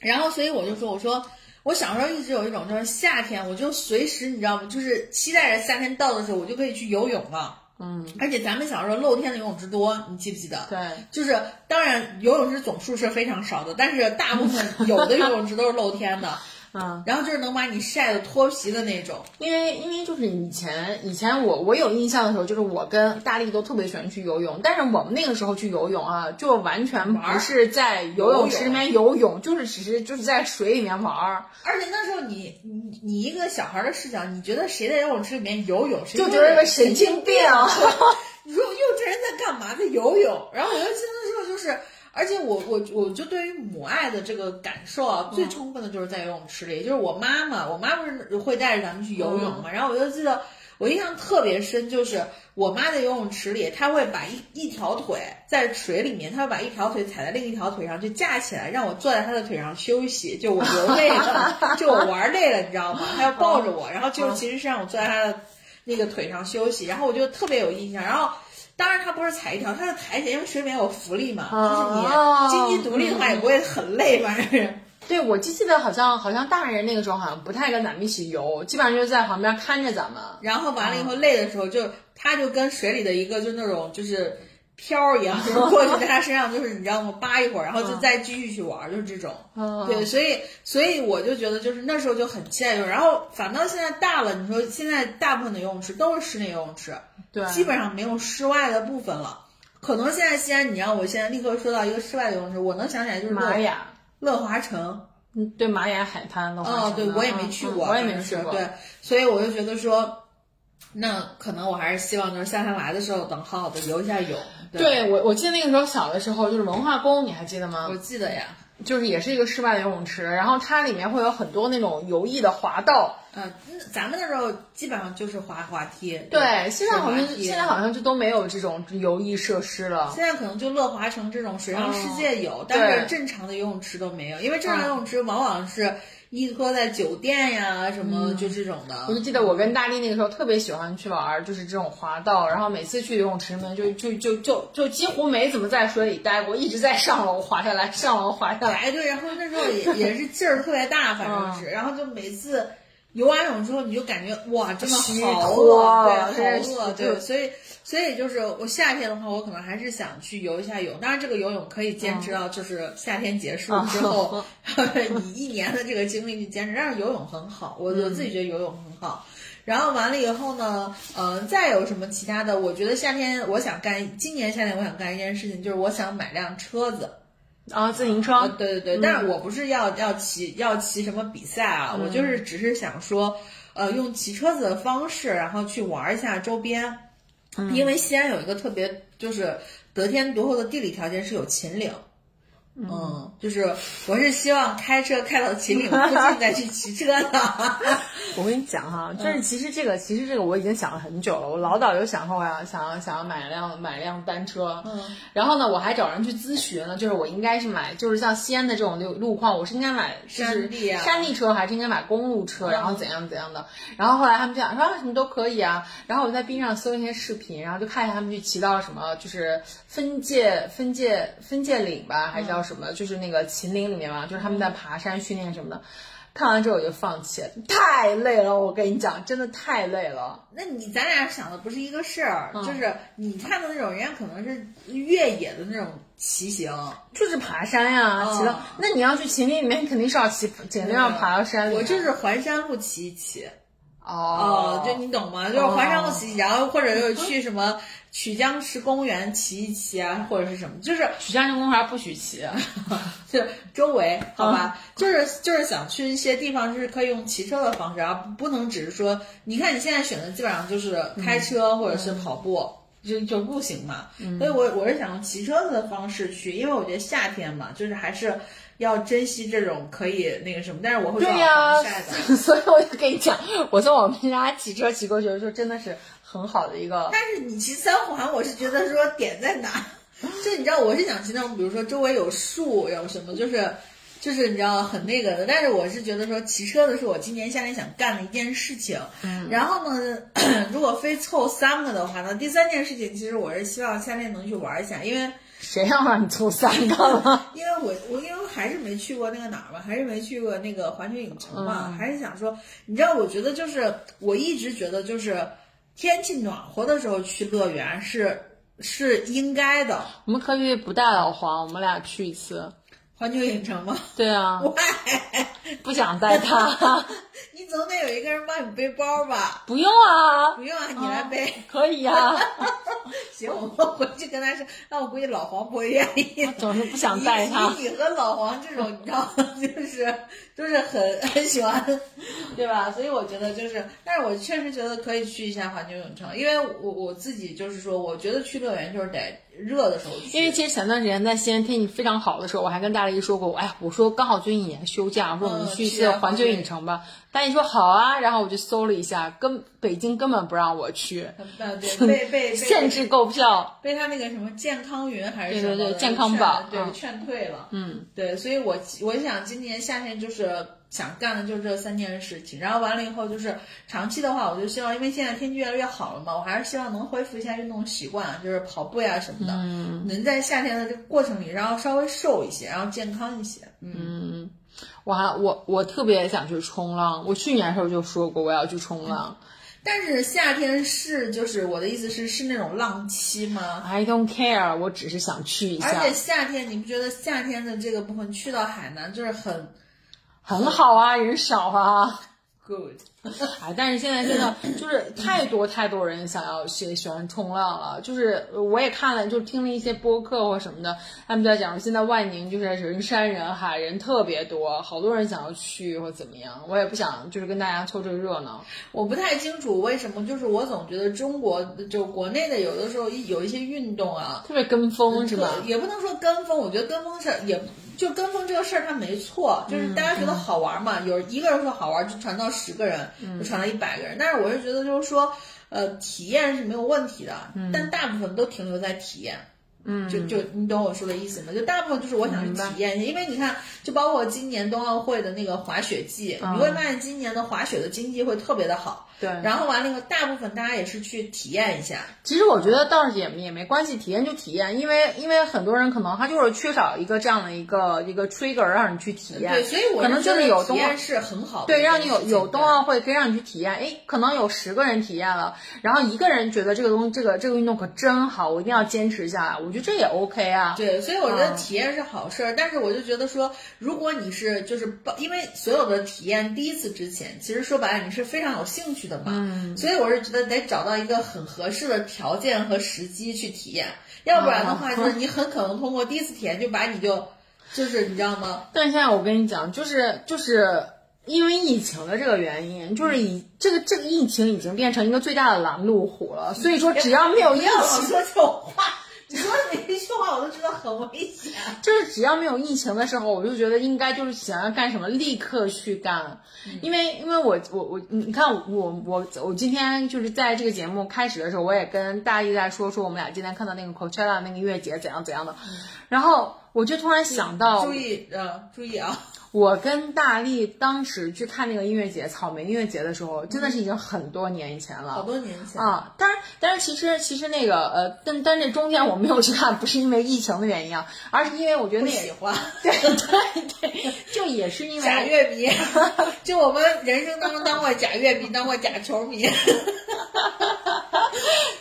然后，所以我就说，我说我小时候一直有一种，就是夏天我就随时你知道吗？就是期待着夏天到的时候，我就可以去游泳了。嗯，而且咱们小时候露天的游泳池多，你记不记得？对，就是当然游泳池总数是非常少的，但是大部分有的游泳池都是露天的，嗯，然后就是能把你晒得脱皮的那种。因为因为就是以前以前我我有印象的时候，就是我跟大力都特别喜欢去游泳，但是我们那个时候去游泳啊，就完全不是在游泳池里面游泳，就是只是就是在水里面玩儿，而且那时候你你你一个小孩的视角，你觉得谁在游泳池里面游泳，谁就觉得个神经病。啊你说幼稚人在干嘛？在游泳。然后我就记得那时候就是，而且我我我就对于母爱的这个感受啊，最充分的就是在游泳池里。就是我妈妈，我妈不是会带着咱们去游泳嘛，然后我就记得我印象特别深，就是我妈在游泳池里，她会把一一条腿在水里面，她会把一条腿踩在另一条腿上，就架起来，让我坐在她的腿上休息。就我游累了，就我玩累了，你知道吗？她要抱着我，然后就其实是让我坐在她的。那个腿上休息，然后我就特别有印象。然后，当然他不是踩一条，他是抬起来，因为水里面有浮力嘛，就是你经济独立的话也不会很累，反正。对，我记记得好像好像大人那个时候好像不太跟咱们一起游，基本上就是在旁边看着咱们。然后完了以后累的时候就，他就跟水里的一个就那种就是漂一样，就是过去在他身上就是你知道吗？扒一会儿，然后就再继续去玩，就是这种。嗯对，所以所以我就觉得就是那时候就很期待然后反倒现在大了，你说现在大部分的游泳池都是室内游泳池，对，基本上没有室外的部分了。可能现在西安，你让我现在立刻说到一个室外的游泳池，我能想起来就是玛雅，乐华城。嗯，对，玛雅海滩的话，哦，对我也没去过，嗯我也没去过。对，所以我就觉得说，那可能我还是希望就是夏天来的时候，等好好的游一下泳。对，对我，我记得那个时候小的时候，就是文化宫，你还记得吗我？记得呀。就是也是一个室外的游泳池，然后它里面会有很多那种游艺的滑道。嗯，咱们那时候基本上就是滑滑梯。对，现在好像现在好像就都没有这种游艺设施了。现在可能就乐华城这种水上世界有，嗯但是正常的游泳池都没有，因为正常游泳池往往是依托在酒店呀什么就这种的。我就记得我跟大力那个时候特别喜欢去玩儿，就是这种滑道，然后每次去游泳池里面就就就就就几乎没怎么在水里待过，一直在上楼滑下来，上楼滑下来。哎，对，然后那时候也也是劲儿特别大，反正是，然后就每次游完泳之后，你就感觉哇，真的好饿，对，好饿，对，所以所以就是我夏天的话，我可能还是想去游一下泳，当然这个游泳可以坚持到就是夏天结束之后，以一年的这个精力去坚持，但是游泳很好，我我自己觉得游泳很好。然后完了以后呢，呃，再有什么其他的？我觉得夏天我想干，今年夏天我想干一件事情，就是我想买辆车子。啊，自行车，啊，对对对，但是我不是要要骑要骑什么比赛啊，我就是只是想说，呃，用骑车子的方式，然后去玩一下周边，因为西安有一个特别就是得天独厚的地理条件，是有秦岭。嗯，就是我是希望开车开到秦岭附近再去骑车的。我跟你讲哈，就是其实这个，其实这个我已经想了很久了。我老早就想过呀，想要想要买辆买辆单车。嗯，然后呢，我还找人去咨询了，就是我应该是买，就是像西安的这种路路况，我是应该买就是山地啊山地车，还是应该买公路车，然后怎样怎样的。然后后来他们就讲说啊什么都可以啊。然后我在 B 上搜一些视频，然后就看一下他们去骑到什么，就是分界分界分界岭吧，还是叫什么，就是那个秦岭里面嘛，就是他们在爬山训练什么的。看完之后我就放弃了，太累了，我跟你讲，真的太累了。那你咱俩想的不是一个事儿，嗯就是你看的那种，人家可能是越野的那种骑行。就是爬山呀，哦骑到。那你要去秦岭里面，肯定是要骑，肯定要爬到山里面。我就是环山路骑一骑。哦，就你懂吗？就是环山路骑，然后或者就是去什么曲江池公园骑一骑啊，或者是什么，就是曲江池公园不许骑。就周围好吧，就是就是想去一些地方，就是可以用骑车的方式，而不能只是说，你看你现在选的基本上就是开车或者是跑步。就就步行嘛，所以我我是想用骑车子的方式去，因为我觉得夏天嘛，就是还是要珍惜这种可以那个什么，但是我会做对呀、好防晒的。所以我就跟你讲，我从我们家骑车骑过去的时候，真的是很好的一个。但是你骑三环，我是觉得说点在哪？就你知道，我是想骑那种，比如说周围有树，有什么，就是就是你知道很那个的。但是我是觉得说骑车的是我今年夏天想干的一件事情。嗯。然后呢，如果非凑三个的话那，第三件事情其实我是希望夏天能去玩一下，因为谁要让你凑三个了？因为我我因为还是没去过那个哪儿嘛，还是没去过那个环球影城嘛，嗯还是想说，你知道，我觉得就是我一直觉得就是天气暖和的时候去乐园是是应该的。我们可以不带老黄，我们俩去一次。环球影城吗？对啊，喂，不想带他。你总得有一个人帮你背包吧？不用啊，不用啊，你来背。可以啊。行，我们回去跟他说，那我估计老黄不会愿意。总是不想带他你和老黄这种，你知道吗？就是就是很很喜欢，对吧？所以我觉得就是，但是我确实觉得可以去一下环球影城，因为我我自己就是说，我觉得去乐园就是得热的时候去。因为其实前段时间在西安天气非常好的时候，我还跟大力说过，哎，我说刚好最近也休假，我说我们嗯去一次环球影城吧。大力说好啊，然后我就搜了一下，根北京根本不让我去，被被被 限制购票。被他那个什么健康云还是对对对什么健康宝对嗯劝退了。嗯，对，所以我我想今年夏天就是想干的就是这三件事情，然后完了以后就是长期的话，我就希望，因为现在天气越来越好了嘛，我还是希望能恢复一下运动习惯，就是跑步呀什么的，嗯能在夏天的这个过程里，然后稍微瘦一些，然后健康一些。嗯，嗯，我还我我特别想去冲浪，我去年的时候就说过我要去冲浪。但是夏天是就是我的意思是是那种浪期吗？I don't care，我只是想去一下而且，夏天你不觉得夏天的这个部分去到海南就是很很好啊，人少啊。good？哎，但是现在真的就是太多太多人想要喜喜欢冲浪了，就是我也看了，就听了一些播客或什么的，他们在讲说现在万宁就是人山人海，人特别多，好多人想要去或怎么样，我也不想就是跟大家凑这个热闹。我不太清楚为什么，就是我总觉得中国就国内的有的时候一有一些运动啊，特别跟风是吧？也不能说跟风，我觉得跟风是也就跟风这个事儿它没错，就是大家觉得好玩嘛，有一个人说好玩就传到十个人，就传到一百个人，但是我是觉得就是说，呃，体验是没有问题的，但大部分都停留在体验。嗯，就就你懂我说的意思吗？就大部分就是我想去体验一下，因为你看，就包括今年冬奥会的那个滑雪季，你会发现今年的滑雪的经济会特别的好。对，然后完了，以后大部分大家也是去体验一下。其实我觉得倒是也也没关系，体验就体验，因为因为很多人可能他就是缺少一个这样的一个一个 trigger 让你去体验。对，所以我可能就是有体验是很好的。对，让你有有冬奥会可以让你去体验，哎，可能有十个人体验了，然后一个人觉得这个东西这个这个运动可真好，我一定要坚持下来。我觉得这也 OK 啊。对，所以我觉得体验是好事儿，但是我就觉得说，如果你是就是因为所有的体验第一次之前，其实说白了你是非常有兴趣的嘛。嗯。所以我是觉得得找到一个很合适的条件和时机去体验，要不然的话，就是你很可能通过第一次体验就把你就，就是你知道吗？但现在我跟你讲，就是就是因为疫情的这个原因，就是以这个这个疫情已经变成一个最大的拦路虎了。所以说，只要没有 疫情，说这种话。你说每一句话我都觉得很危险。就是只要没有疫情的时候，我就觉得应该就是想要干什么立刻去干，因为因为我我我你看我我我今天就是在这个节目开始的时候，我也跟大力在说说我们俩今天看到那个 Coachella 那个音乐节怎样怎样的，然后我就突然想到，注意呃注意啊。我跟大力当时去看那个音乐节，草莓音乐节的时候，真的是已经很多年以前了，好多年前啊。但是，但是其实，其实那个呃，但但这中间我没有去看，不是因为疫情的原因啊，而是因为我觉得那喜欢，对对对，就也是因为 假乐迷，就我们人生当中当过假乐迷，当过假球迷。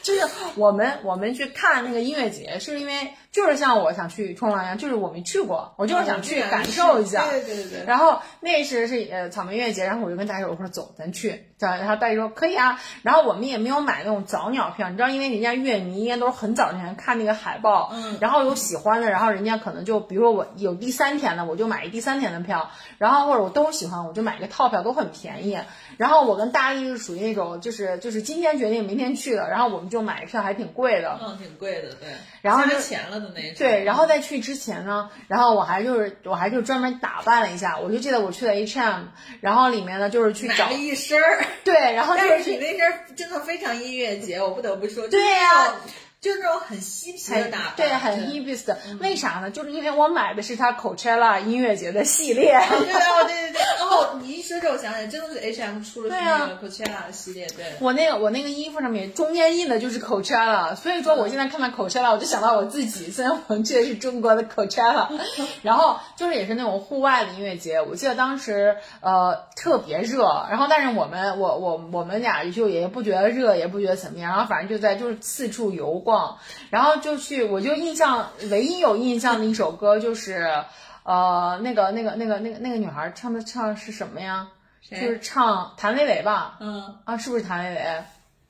就是我们我们去看那个音乐节，是因为就是像我想去冲浪一样，就是我没去过，我就是想去感受一下。对对对。然后那时是呃草莓音乐节，然后我就跟大家我说走，咱去。然后大家说可以啊。然后我们也没有买那种早鸟票，你知道，因为人家乐迷应该都是很早之前看那个海报，嗯。然后有喜欢的，然后人家可能就比如说我有第三天的，我就买一第三天的票。然后或者我都喜欢，我就买个套票，都很便宜。然后我跟大力是属于那种就是就是今天决定明天去的，然后我们就买票还挺贵的，嗯，挺贵的，对。然后加钱了的那种。对，然后在去之前呢，然后我还就是我还就专门打扮了一下，我就记得我去了 H&M，然后里面呢就是去找一身儿，对，然后就是你那身真的非常音乐节，我不得不说，对呀。就那种很嬉皮的打扮，对，很 hippies 的。为啥呢？就是因为我买的是他 Coachella 音乐节的系列。对哦，对对对。哦，你一说这，我想起来，真的是 H&M 出了那个 Coachella 的系列。对。我那个我那个衣服上面中间印的就是 Coachella，所以说我现在看到 Coachella，我就想到我自己。虽然我们去的是中国的 Coachella，然后就是也是那种户外的音乐节。我记得当时呃特别热，然后但是我们我我我们俩就也不觉得热，也不觉得怎么样，然后反正就在就是四处游。逛，然后就去，我就印象唯一有印象的一首歌就是，呃，那个那个那个那个那个女孩唱的唱是什么呀？就是唱谭维维吧？嗯啊，是不是谭维维？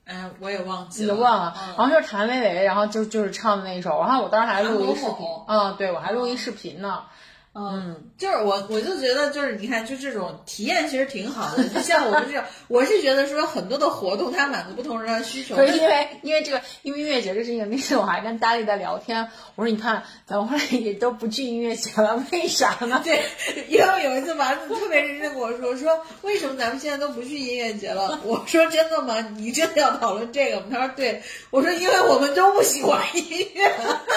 哎，我也忘记了，忘了。然后就是谭维维，然后就就是唱的那一首，然后我当时还录一视频，嗯，对我还录一视频呢。嗯，就是我，我就觉得，就是你看，就这种体验其实挺好的。就像我们这种，我是觉得说很多的活动它满足不同人的需求。是因为因为这个，因为音乐节这事情，那次我还跟大力在聊天，我说你看，咱们后来也都不去音乐节了，为啥呢？对，因为有一次丸子特别认真跟我说，说为什么咱们现在都不去音乐节了？我说真的吗？你真的要讨论这个吗？他说对。我说因为我们都不喜欢音乐，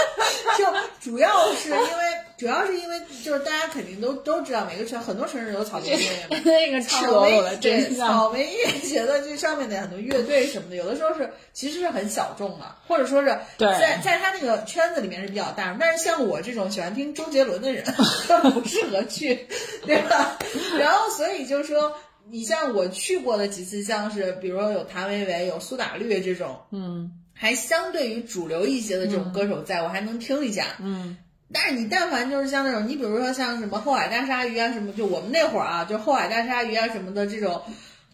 就主要是因为。主要是因为就是大家肯定都都知道，每个城很多城市有草莓音乐节，那个草莓对草莓音乐节的这上面的很多乐队什么的，有的时候是其实是很小众的，或者说是在在他那个圈子里面是比较大。但是像我这种喜欢听周杰伦的人，不适合去，对吧？然后所以就是说，你像我去过的几次，像是比如说有谭维维、有苏打绿这种，嗯，还相对于主流一些的这种歌手，在我还能听一下，嗯。但是你但凡就是像那种，你比如说像什么后海大鲨鱼啊什么，就我们那会儿啊，就后海大鲨鱼啊什么的这种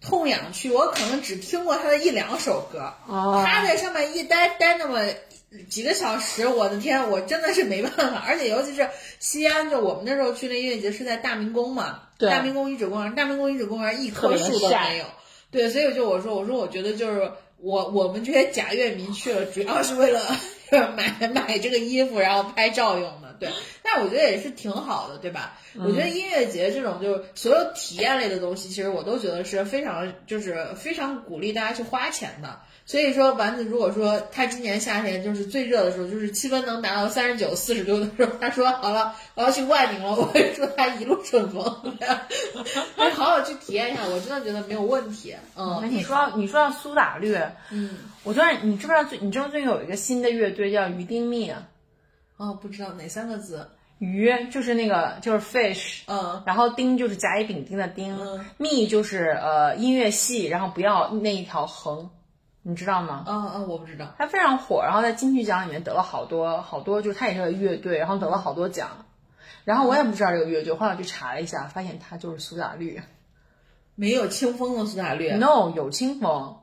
痛痒区，我可能只听过他的一两首歌。哦。他在上面一待待那么几个小时，我的天，我真的是没办法。而且尤其是西安，就我们那时候去那音乐节是在大明宫嘛，大明宫遗址公园，大明宫遗址公园一棵树都没有。对，所以就我说，我说我觉得就是我我们这些假乐迷去了，主要是为了 买买这个衣服，然后拍照用的。对，我觉得也是挺好的，对吧？我觉得音乐节这种就是所有体验类的东西，其实我都觉得是非常就是非常鼓励大家去花钱的。所以说，丸子如果说他今年夏天就是最热的时候，就是气温能达到三十九、四十度的时候，他说好了，我要去万宁了，我会祝他一路顺风，他好好去体验一下，我真的觉得没有问题。嗯，那你说你说到苏打绿，嗯，我突然你知不知道最你知道最近有一个新的乐队叫鱼丁蜜啊？哦，不知道哪三个字？鱼就是那个就是 fish，嗯然后丁就是甲乙丙丁的丁嗯，蜜就是呃音乐系，然后不要那一条横，你知道吗？嗯嗯，我不知道。它非常火，然后在金曲奖里面得了好多好多，就是它也是个乐队，然后得了好多奖。然后我也不知道这个乐队，后来我去查了一下，发现它就是苏打绿。没有清风的苏打绿 No，有清风，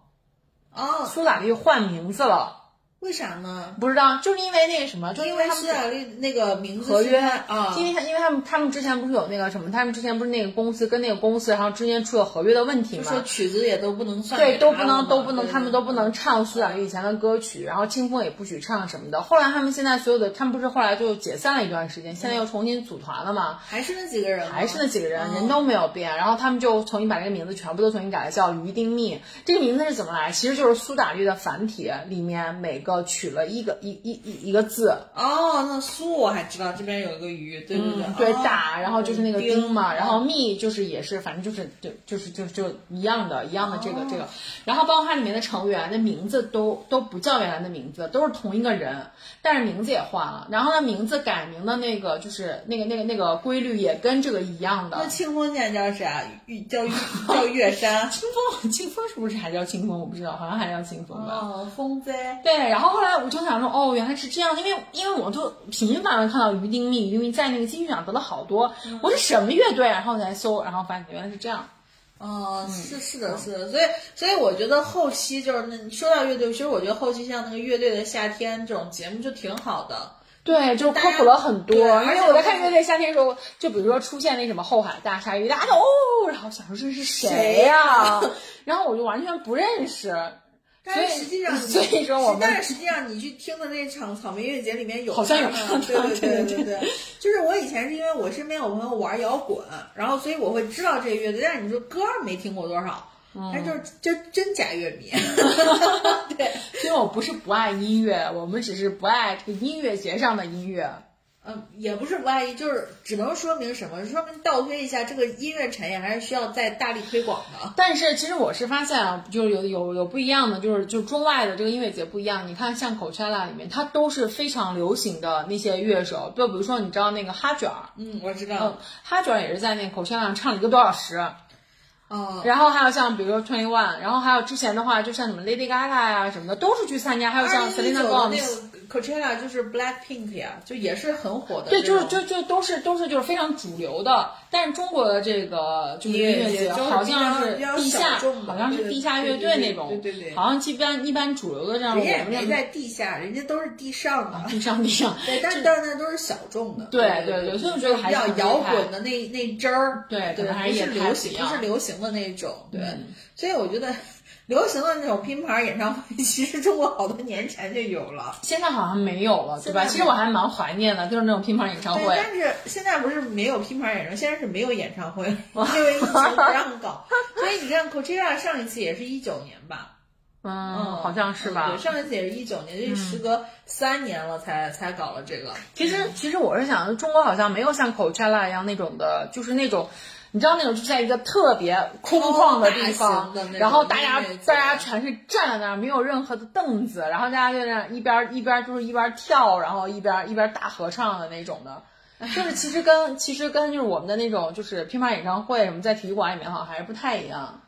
哦，苏打绿换名字了，为啥呢？不知道，就是因为那个什么，就因为他们为苏打绿那个名字合约啊，因为他因为他们他们之前不是有那个什么，他们之前不是那个公司跟那个公司，然后之间出了合约的问题嘛，说曲子也都不能算对，都不能，都不能，他们都不能唱苏打绿以前的歌曲，然后清风也不许唱什么的。后来他们现在所有的，他们不是后来就解散了一段时间，现在又重新组团了嘛，还是那几个人，还是那几个人，嗯人都没有变。然后他们就重新把这个名字全部都重新改了，叫鱼丁密。这个名字是怎么来？其实就是苏打绿的繁体里面每个取了一个一一一一个字，哦，那苏我还知道这边有一个鱼，对对对，嗯对哦打，然后就是那个丁嘛，然后蜜就是也是，反正就是就就是就就一样的，一样的这个这个，然后包括它里面的成员的名字都都不叫原来的名字，都是同一个人，但是名字也换了，然后呢名字改名的那个就是那个那个那个规律也跟这个一样的那。清风现在叫啥？玉叫玉叫月山。清风，清风是不是还叫清风？我不知道，好像还叫清风吧。哦，风灾。对，然后后后来我就想说，哦，原来是这样，因为因为我就频繁的看到于丁蜜，于丁蜜在那个金曲奖得了好多，我是什么乐队啊？然后才搜，然后发现原来是这样。哦，是是的，是的，所以所以我觉得后期就是那说到乐队，其实我觉得后期像那个乐队的夏天这种节目就挺好的。对，就科普了很多，因而且我在看乐队夏天的时候，就比如说出现那什么后海大鲨鱼，大家就哦，然后想说这是谁呀、然后我就完全不认识，但是实际上你，所以说我们但是实际上你去听的那场草莓音乐节里面有好像有对对对对对，就是我以前是因为我身边有朋友玩摇滚，然后所以我会知道这个乐队，但是你说歌儿没听过多少，但就是真真假乐迷，对，因为我不是不爱音乐，我们只是不爱这个音乐节上的音乐。嗯，也不是不爱意，就是只能说明什么？说明倒推一下，这个音乐产业还是需要再大力推广的。但是其实我是发现啊，就是有有有不一样的，就是就中外的这个音乐节不一样。你看像 Coachella 里面，它都是非常流行的那些乐手，就比如说你知道那个哈卷儿，嗯，我知道嗯。，哈卷儿也是在那个 Coachella 上唱了一个多小时。哦，然后还有像比如说 Twenty One，然后还有之前的话，就像什么 Lady Gaga 呀、什么的，都是去参加。还有像 Selena 那 Gomez，个 Coachella 就是 Black Pink 呀，就也是很火的对，就是就就都是都是就是非常主流的。但是中国的这个就是音乐节，就好像是地下好像是地下乐队那种，对对对好像一般一般主流的这样，我人家也没在地下，人家都是地上的。地上地上，对，但是但是那都是小众的。对对对对所以我觉得还是比较摇滚的那那支儿，对可对，能还是也不是流行，太不是流行的那种，对。嗯所以我觉得流行的那种拼盘演唱会，其实中国好多年前就有了。现在好像没有了，对吧？其实我还蛮怀念的，就是那种拼盘演唱对，会。但是现在不是没有拼盘演唱会，现在是没有演唱会，因为疫情不让搞。所以你看 Coachella 上一次也是一九年吧？嗯，好像是吧对，？上一次也是一九年，这时隔三年了才才搞了这个。其实，其实我是想，中国好像没有像 Coachella 一样那种的，就是那种，你知道那种就在一个特别空旷的地方然后大家大家全是站在那儿，没有任何的凳子，然后大家就在那一边一边就是一边跳，然后一边一边大合唱的那种的。就是其实跟其实跟就是我们的那种就是乒乓演唱会什么在体育馆里面好像还是不太一样。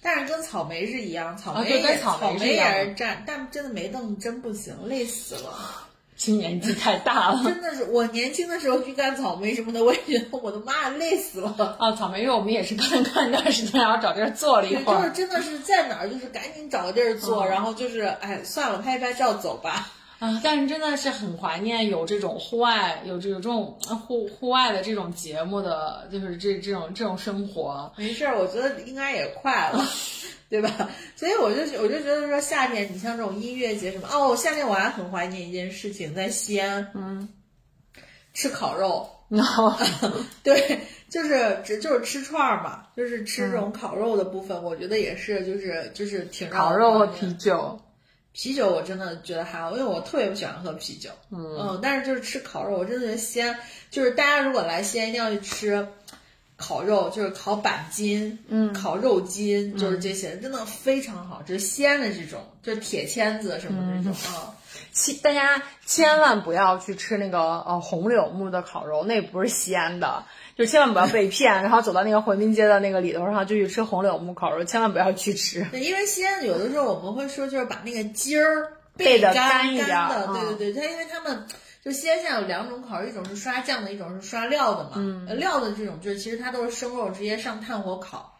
但是跟草莓是一样，草莓也、跟草莓也是站，但真的没凳子真不行，累死了。今年纪太大了 真的是，我年轻的时候去干草莓什么的，我也觉得我的妈累死了。啊！草莓因为我们也是刚干一段时间，然后找地儿坐了一对，会儿就是。真的是在哪儿，就是赶紧找个地儿坐，嗯然后就是哎算了，拍一拍照走吧。啊，但是真的是很怀念有这种户外，有这种这种呃户户外的这种节目的，就是这这种这种生活。没事儿，我觉得应该也快了，对吧？所以我就我就觉得说夏天，你像这种音乐节什么，哦，夏天我还很怀念一件事情，在西安，嗯，吃烤肉，然 后对，就是只就是吃串儿嘛，就是吃这种烤肉的部分，我觉得也是，就是就是挺烤肉和啤酒，啤酒我真的觉得还好，因为我特别不喜欢喝啤酒。嗯但是就是吃烤肉，我真的觉得西安，就是大家如果来西安一定要去吃烤肉，就是烤板筋，嗯，烤肉筋，就是这些，真的非常好就是。西安的这种，就是铁签子什么这种啊。千大家千万不要去吃那个呃红柳木的烤肉，那不是西安的，就千万不要被骗，然后走到那个回民街的那个里头上就去吃红柳木烤肉，千万不要去吃。对，因为西安有的时候我们会说，就是把那个筋儿备的干干一点儿的，嗯对对对，它因为他们就西安现在有两种烤肉，一种是刷酱的，一种是刷料的嘛。嗯，料的这种就是其实它都是生肉直接上炭火烤，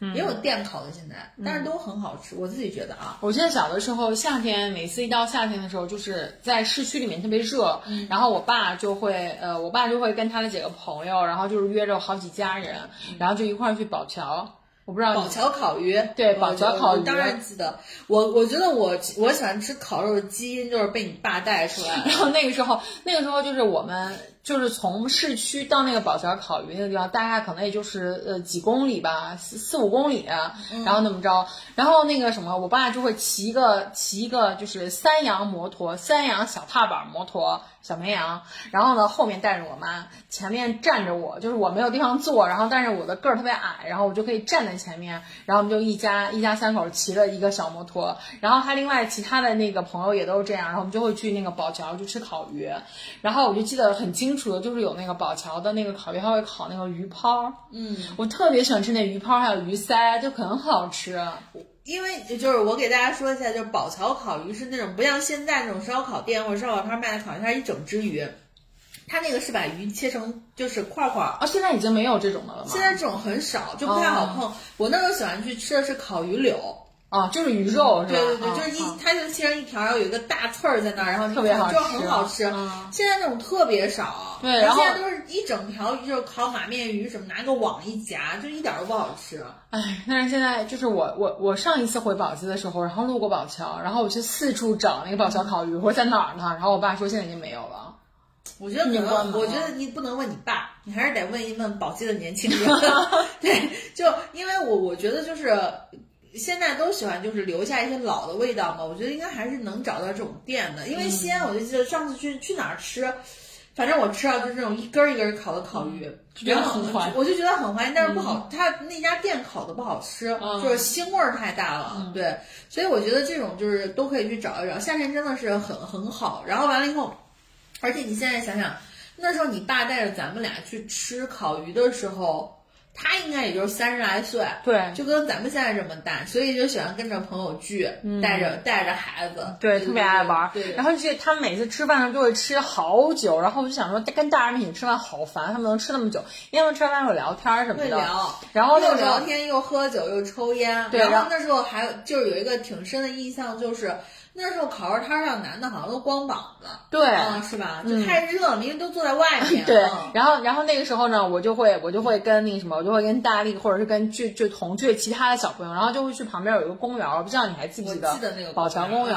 嗯，也有电烤的现在，但是都很好吃，我自己觉得啊。我记得小的时候，夏天每次一到夏天的时候，就是在市区里面特别热，然后我爸就会，呃，我爸就会跟他的几个朋友，然后就是约着好几家人，然后就一块儿去宝桥。我不知道你宝桥烤鱼，对我宝桥烤鱼当然记得。我我觉得我我喜欢吃烤肉的基因就是被你爸带出来的。然后那个时候，那个时候就是我们就是从市区到那个宝桥烤鱼那个地方，大概可能也就是呃几公里吧，四四五公里，啊然后那么着，然后那个什么，我爸就会骑一个骑一个就是三羊摩托，三羊小踏板摩托。小绵羊，然后呢，后面带着我妈，前面站着我，就是我没有地方坐，然后但是我的个儿特别矮，然后我就可以站在前面，然后我们就一家一家三口骑了一个小摩托，然后他另外其他的那个朋友也都是这样，然后我们就会去那个宝桥去吃烤鱼，然后我就记得很清楚的，就是有那个宝桥的那个烤鱼，还会烤那个鱼泡，嗯，我特别喜欢吃那鱼泡，还有鱼鳃，就很好吃。因为就是我给大家说一下，就是宝桥烤鱼是那种不像现在那种烧烤店或者烧烤摊卖的烤鱼，它是一整只鱼，它那个是把鱼切成就是块块儿。啊，现在已经没有这种的了吗？现在这种很少，就不太好碰。我那时候喜欢去吃的是烤鱼柳，啊，就是鱼肉是吧？对对对，啊就是一啊它就切成一条，然后有一个大刺儿在那儿，然后特别好就很好吃。嗯现在那种特别少，对然后现在都是一整条鱼，就是烤马面鱼什么，拿个网一夹，就一点都不好吃。哎，但是现在就是我我我上一次回宝鸡的时候，然后路过宝桥，然后我去四处找那个宝桥烤鱼，我说在哪儿呢？然后我爸说现在已经没有了。我觉得可能，你我觉得你不能问你爸，你还是得问一问宝鸡的年轻人。对，就因为我我觉得就是现在都喜欢就是留下一些老的味道嘛，我觉得应该还是能找到这种店的。因为西安，我就记得上次去去哪儿吃，反正我吃到就是那种一根儿一根儿烤的烤鱼，就觉得然后很怀我就觉得很怀念，但是不好，他那家店烤的不好吃，嗯就是腥味儿太大了。对，所以我觉得这种就是都可以去找一找，夏天真的是很很好。然后完了以后。而且你现在想想，那时候你爸带着咱们俩去吃烤鱼的时候，他应该也就是三十来岁，对就跟咱们现在这么大，所以就喜欢跟着朋友聚，带着带着孩子，嗯对，特别爱玩儿。对，然后就他们每次吃饭的时候就会吃好久，然后我就想说，跟大人一起吃饭好烦，他们能吃那么久，因为吃完饭会聊天儿什么的。会聊，然后又聊天又喝酒又抽烟，对然后然后那时候还有就是有一个挺深的印象，就是那时候烤肉摊上男的好像都光膀子，对。啊，是吧？就太热了，因为都坐在外 面，对嗯，然后然后那个时候呢，我就会我就会跟那个什么，我就会跟大力或者是跟就就同去其他的小朋友，然后就会去旁边有一个公园，我不知道你还记不记得？记得那个宝强公园。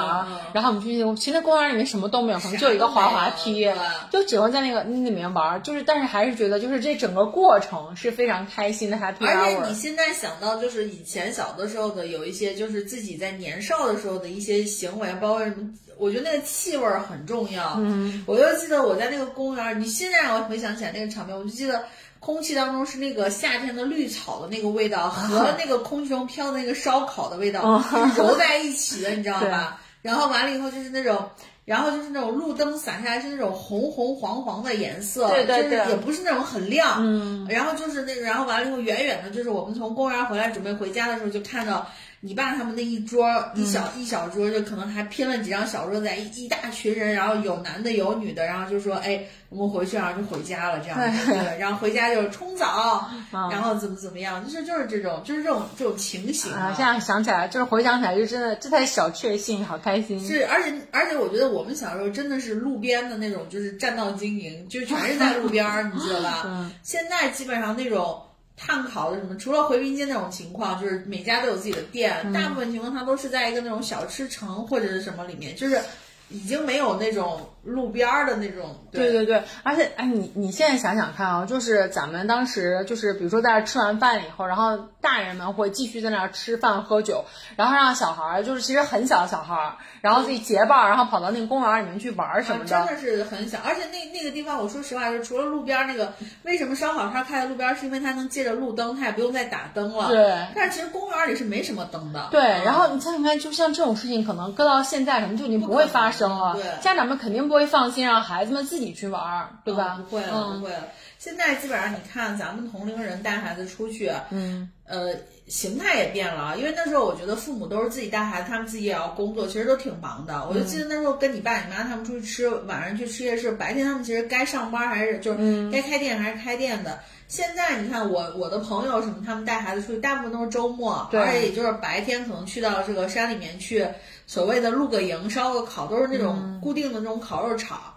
然后我们去那，其实那公园里面什么都没有，可能就有一个滑滑梯就只会在那个那里面玩。就是但是还是觉得就是这整个过程是非常开心的，happy 而且你。现在想到，就是以前小的时候的有一些，就是自己在年少的时候的一些行为，包括什么，我觉得那个气味儿很重要。嗯，我就记得我在那个公园儿，你现在让我回想起来那个场面，我就记得空气当中是那个夏天的绿草的那个味道和那个空气中飘的那个烧烤的味道是揉在一起的，你知道 吧？然后完了以后就是那种。然后就是那种路灯洒下来是那种红红黄黄的颜色，对对对就是也不是那种很亮，嗯，然后就是那个，然后完了以后远远的，就是我们从公园回来准备回家的时候，就看到你爸他们那一桌一小、一小桌，就可能还拼了几张小桌在一一大群人，然后有男的有女的，然后就说哎，我们回去然后就回家了这样子，对，然后回家就是冲澡，然后怎么怎么样，就是就是这种就是这种这种情形啊，现在想起来，就是回想起来，就真的这才小确幸，好开心。是，而且而且我觉得我们小时候真的是路边的那种，就是占道经营，就全是在路边儿，你知道吧？嗯现在基本上那种炭烤的什么，除了回民街那种情况，就是每家都有自己的店，大部分情况它都是在一个那种小吃城或者是什么里面，就是已经没有那种路边儿的那种。对对对，而且哎，你你现在想想看啊，就是咱们当时就是比如说在这吃完饭以后，然后大人们会继续在那儿吃饭喝酒，然后让小孩儿就是其实很小的小孩儿，然后自己结伴儿，然后跑到那个公园里面去玩儿什么啊、真的是很小，而且那那个地方，我说实话，就除了路边儿那个，为什么烧烤摊开在路边儿，是因为它能借着路灯，它也不用再打灯了。对。但是其实公园里是没什么灯的。对，嗯然后你想想看，就像这种事情，可能搁到现在，可能就已经不会发生了。对家长们肯定不会放心让孩子们自己去玩儿，对吧？嗯不会了，嗯不会了。现在基本上你看咱们同龄人带孩子出去，嗯，呃，形态也变了。因为那时候我觉得父母都是自己带孩子，他们自己也要工作，其实都挺忙的。我就记得那时候跟你爸你妈他们出去吃，晚上去吃夜市，白天他们其实该上班还是就是该开店还是开店的。现在你看我我的朋友什么，他们带孩子出去，大部分都是周末，而且也就是白天可能去到这个山里面去，所谓的露个营、烧个烤，都是那种固定的那种烤肉场。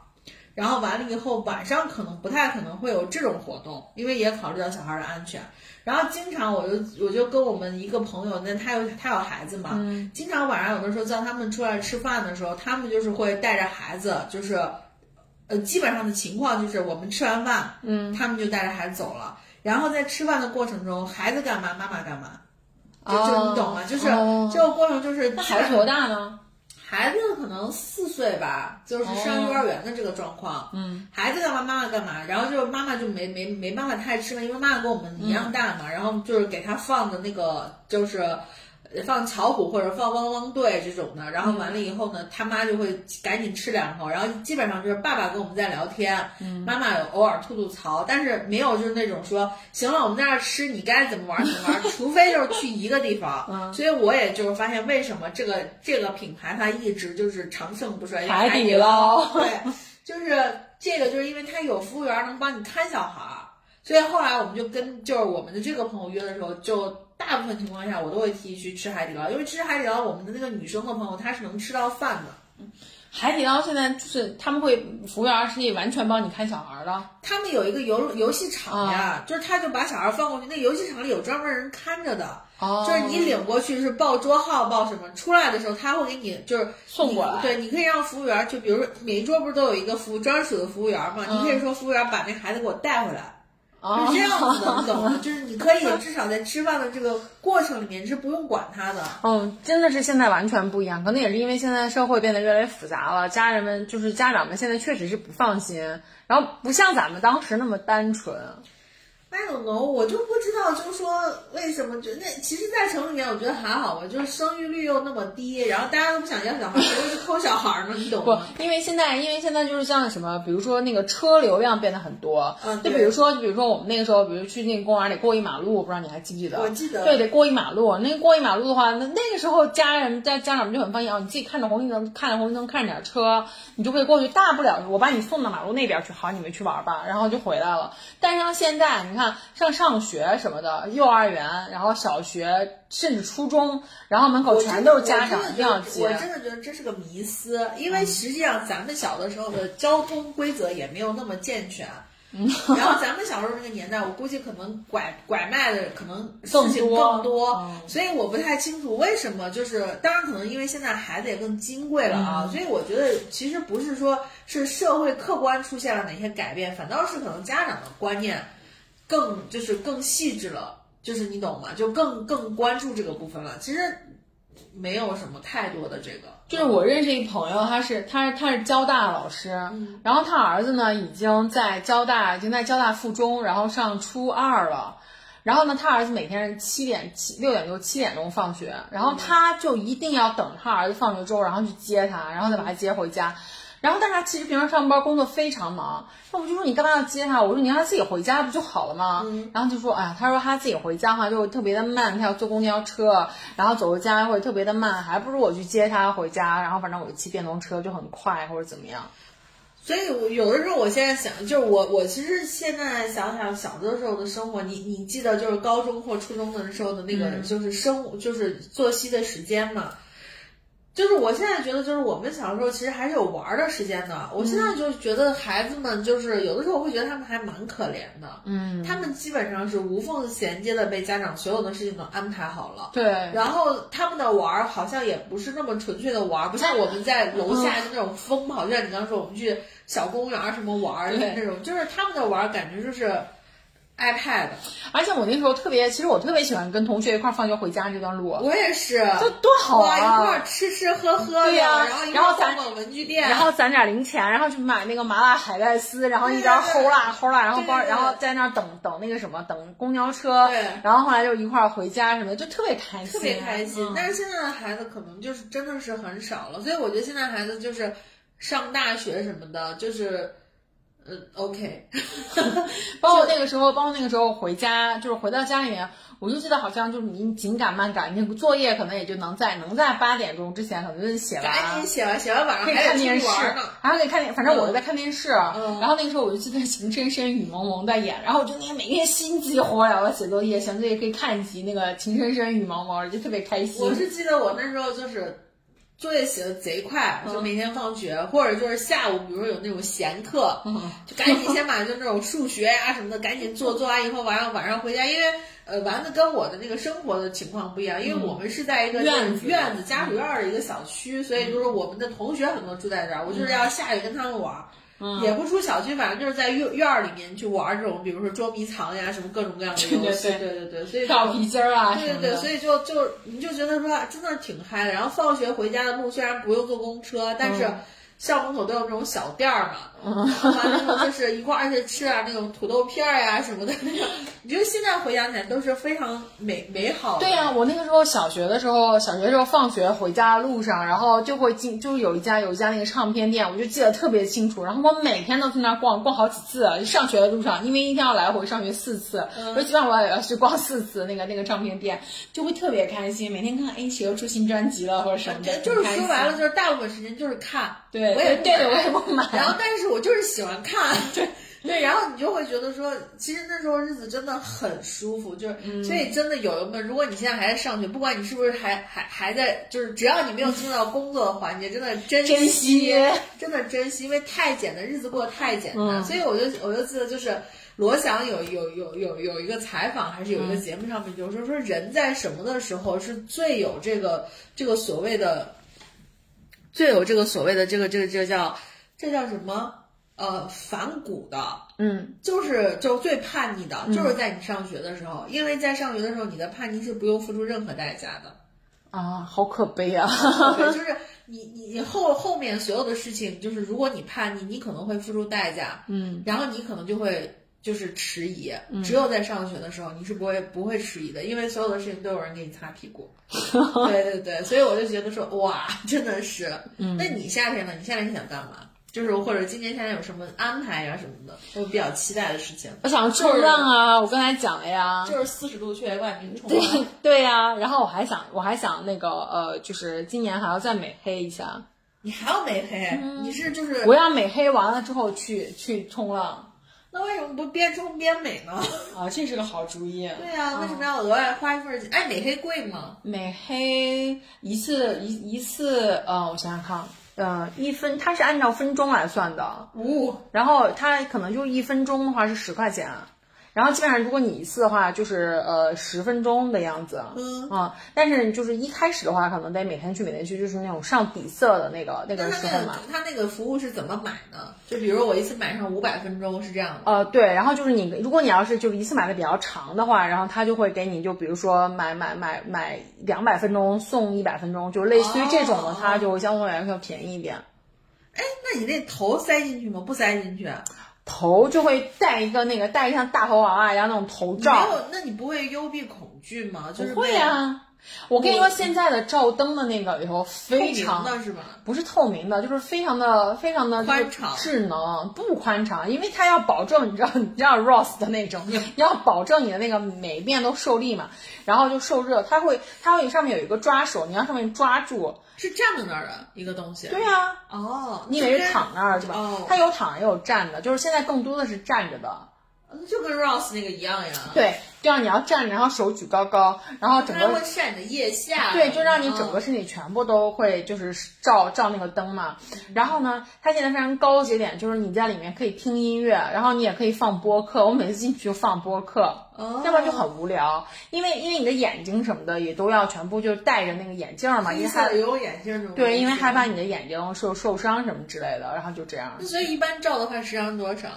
然后完了以后，晚上可能不太可能会有这种活动，因为也考虑到小孩的安全。然后经常我就我就跟我们一个朋友，那他有他有孩子嘛，经常晚上有的时候叫他们出来吃饭的时候，他们就是会带着孩子，就是呃基本上的情况就是我们吃完饭，嗯，他们就带着孩子走了。然后在吃饭的过程中，孩子干嘛，妈妈干嘛，就就你懂吗？就是哦这个过程就是那孩子多大呢？孩子可能四岁吧，就是上幼儿园的这个状况。嗯，孩子干嘛，妈妈干嘛，然后就是妈妈就没没没办法太吃了，因为妈妈跟我们一样大嘛，然后就是给他放的那个就是。呃放巧虎或者放汪汪队这种的，然后完了以后呢，他妈就会赶紧吃两口，然后基本上就是爸爸跟我们在聊天，妈妈有偶尔吐吐槽，但是没有就是那种说行了，我们在这儿吃，你该怎么玩怎么玩，除非就是去一个地方。所以我也就是发现为什么这个这个品牌它一直就是长盛不衰，海底底捞对，就是这个就是因为它有服务员能帮你看小孩儿，所以后来我们就跟就是我们的这个朋友约的时候，就大部分情况下我都会提议去吃海底捞，因为吃海底捞我们的那个女生和朋友她是能吃到饭的。海底捞现在就是他们会服务员是可以完全帮你看小孩的。他们有一个游游戏场啊呀，就是他就把小孩放过去，那游戏场里有专门人看着的。哦就是你领过去是报桌号报什么，出来的时候他会给你就是送过来对，你可以让服务员，就比如说每一桌不是都有一个服务专属的服务员嘛，你可以说服务员把那孩子给我带回来。哦是这样子的，你懂吗？就是你可以至少在吃饭的这个过程里面，你是不用管他的。嗯，真的是现在完全不一样，可能也是因为现在社会变得越来越复杂了，家人们就是家长们现在确实是不放心，然后不像咱们当时那么单纯。I don't know，我就不知道，就是说为什么就那其实，在城里面我觉得还好吧，就是生育率又那么低，然后大家都不想要小孩，谁会去抠小孩呢？你懂不？，因为现在，因为现在就是像什么，比如说那个车流量变得很多，嗯就比如说，就比如说我们那个时候，比如去那个公园里过一马路，我不知道你还记不记得？我记得对，得过一马路。那个过一马路的话，那那个时候家人家家长们就很放心啊，你自己看着红绿灯，看着红绿灯，看着点车，你就可以过去，大不了我把你送到马路那边去，好，你们去玩吧，然后就回来了。但是像现在，你看上上学什么的，幼儿园，然后小学，甚至初中，然后门口全都是家长一定要我接嗯真。的觉得这是个迷思，因为实际上咱们小的时候的交通规则也没有那么健全。嗯然后咱们小时候那个年代，我估计可能拐拐卖的可能事情多更多，嗯所以我不太清楚为什么。就是当然可能因为现在孩子也更金贵了啊，嗯所以我觉得其实不是说是社会客观出现了哪些改变，反倒是可能家长的观念更就是更细致了，就是你懂吗？就更更关注这个部分了。其实没有什么太多的这个，就是我认识一朋友，他是他是他是交大老师，然后他儿子呢已经在交大已经在交大附中，然后上初二了。然后呢，他儿子每天是七点七六点多七点钟放学，然后他就一定要等他儿子放学之后，然后去接他，然后再把他接回家。然后，但是他其实平常上班工作非常忙，那我就说你干嘛要接他？我说你让他自己回家不就好了吗？然后就说，哎呀，他说他自己回家的话就特别的慢，他要坐公交车，然后走回家会特别的慢，还不如我去接他回家，然后反正我骑电动车就很快或者怎么样。所以我有的时候，我现在想，就是我我其实现在想想小的时候的生活，你你记得就是高中或初中的时候的那个，就是生物，就是作息的时间嘛。就是我现在觉得，就是我们小时候其实还是有玩儿的时间的。我现在就觉得孩子们就是有的时候我会觉得他们还蛮可怜的。嗯，他们基本上是无缝衔接的被家长所有的事情都安排好了。对，然后他们的玩儿好像也不是那么纯粹的玩儿，不像我们在楼下就那种疯跑，就像你刚刚说我们去小公园儿什么玩儿对那种，就是他们的玩儿感觉就是 iPad。而且我那时候特别，其实我特别喜欢跟同学一块儿放学回家这段路，我也是，这多好啊，一块啊儿！吃吃喝喝的，对呀然后一然后咱块儿逛逛文具店，然后攒点零钱，然后去买那个麻辣海带丝，然后一边齁辣齁辣，然后包，然后在那儿等等那个什么，等公交车，对然后后来就一块儿回家什么的，就特别开心，特别开心。嗯但是现在的孩子可能就是真的是很少了，所以我觉得现在孩子就是上大学什么的，就是。呃，OK，包括那个时候，包括那个时候回家，就是回到家里面，我就记得好像就是你紧赶慢赶，那个作业可能也就能在能在八点钟之前可能就写赶完紧。写完，写完晚上可以还看电视去玩呢。，还可以看电，反正我是在看电视。嗯然后那个时候我就记得《情深深雨蒙蒙》在演，然后我就那个每天心急火燎的写作业，写作业可以看一集那个《情深深雨蒙蒙》，就特别开心。我是记得我那时候就是作业写的贼快，嗯。就每天放学或者就是下午，比如说有那种闲课，嗯。就赶紧先把就那种数学呀、什么的赶紧做，做完以后晚上晚上回家，因为呃丸子跟我的那个生活的情况不一样，因为我们是在一个院子。院子家属院儿的一个小区，所以就是我们的同学很多住在这儿，我就是要下去跟他们玩儿。嗯也不出小区，反正就是在院院儿里面去玩儿这种，比如说捉迷藏呀，什么各种各样的 游戏。对对对对，所以跳皮筋儿啊对对对。所以就就你就觉得说真的挺嗨的。然后放学回家的路虽然不用坐公车，但是嗯校门口都有这种小店儿嘛，完了之后就是一块儿去吃啊那种土豆片儿呀什么的。你觉得现在回想起来都是非常美美好的。对呀、我那个时候小学的时候，小学时候放学回家的路上，然后就会进，就是有一家有一家那个唱片店，我就记得特别清楚。然后我每天都去那儿逛，逛好几次。上学的路上，因为一天要来回上学四次，嗯所以基本上我也要去逛四次那个那个唱片店，就会特别开心。每天看，哎，谁又出新专辑了或者什么的，就是说白了，就是大部分时间就是看，对我也不对我也不买。然后，但是 我就是喜欢看，对对，然后你就会觉得说，其实那时候日子真的很舒服，就是，嗯所以真的友友们，如果你现在还在上学，不管你是不是还还还在，就是只要你没有进入到工作的环节，真的珍珍惜真的珍惜，因为太简单，日子过得太简单，嗯所以我就我就记得就是。罗翔有有有有有一个采访，还是有一个节目上面就是说说人在什么的时候是最有这个这个所谓的最有这个所谓的这个这个这个叫这叫什么？呃，反骨的，嗯，就是就最叛逆的，就是在你上学的时候，因为在上学的时候，你的叛逆是不用付出任何代价的。啊，好可悲啊！对，就是你你你后后面所有的事情，就是如果你叛逆，你可能会付出代价，嗯，然后你可能就会就是迟疑。只有在上学的时候，你是不会不会迟疑的，因为所有的事情都有人给你擦屁股。对对对，所以我就觉得说，哇，真的是。那你夏天呢？你夏天想干嘛？就是或者今年夏天有什么安排呀、什么的，我比较期待的事情。我想冲浪啊，我刚才讲了呀，就是四十度去万名冲对浪。对呀、然后我还想，我还想那个呃，就是今年还要再美黑一下，你还要美黑？你是就是我要美黑完了之后去去冲浪那为什么不边冲边美呢？啊，这是个好主意。对呀、为什么要额外花一份儿钱？哎，美黑贵吗？美黑一次一一次，呃，我想想看，呃，一分它是按照分钟来算的，哦、然后它可能就一分钟的话是十块钱，然后基本上如果你一次的话就是呃十分钟的样子，嗯啊，但是就是一开始的话可能得每天去每天去，就是那种上底色的那个那那个时候嘛他那个。服务是怎么买呢？就比如我一次买上五百分钟是这样的。呃，对，然后就是你，如果你要是就一次买的比较长的话，然后他就会给你，就比如说买买买买两百分钟送一百分钟，就类似于这种的，哦它就相对来说便宜一点。哎，那你那头塞进去吗？不塞进去。啊头就会戴一个那个戴像大头娃娃一样那种头没罩，有，那你不会幽闭恐惧吗？就是不会被啊。我跟你说，现在的照灯的那个里头非常的是吧？不是透明的，就是非常的非常的宽敞智能，不宽敞，因为它要保证你知道你知道 Ross 的那种，要保证你的那个每一面都受力嘛，然后就受热，它会它会上面有一个抓手，你要上面抓住。是站在那儿的一个东西。对啊，哦，你以为是躺那儿是吧？哦它有躺也有站的，就是现在更多的是站着的。那就跟 Ross 那个一样呀。对，这样你要站着，然后手举高高，然后整它会个晒你的腋下。对，就让你整个嗯身体全部都会就是照照那个灯嘛。然后呢，它现在非常高级点，就是你在里面可以听音乐，然后你也可以放播客。我每次进去就放播客，哦要不然就很无聊，因为因为你的眼睛什么的也都要全部就戴着那个眼镜嘛，因为害色的游泳眼镜。对，因为害怕你的眼睛受受伤什么之类的，然后就这样。那所以一般照的话时长多少？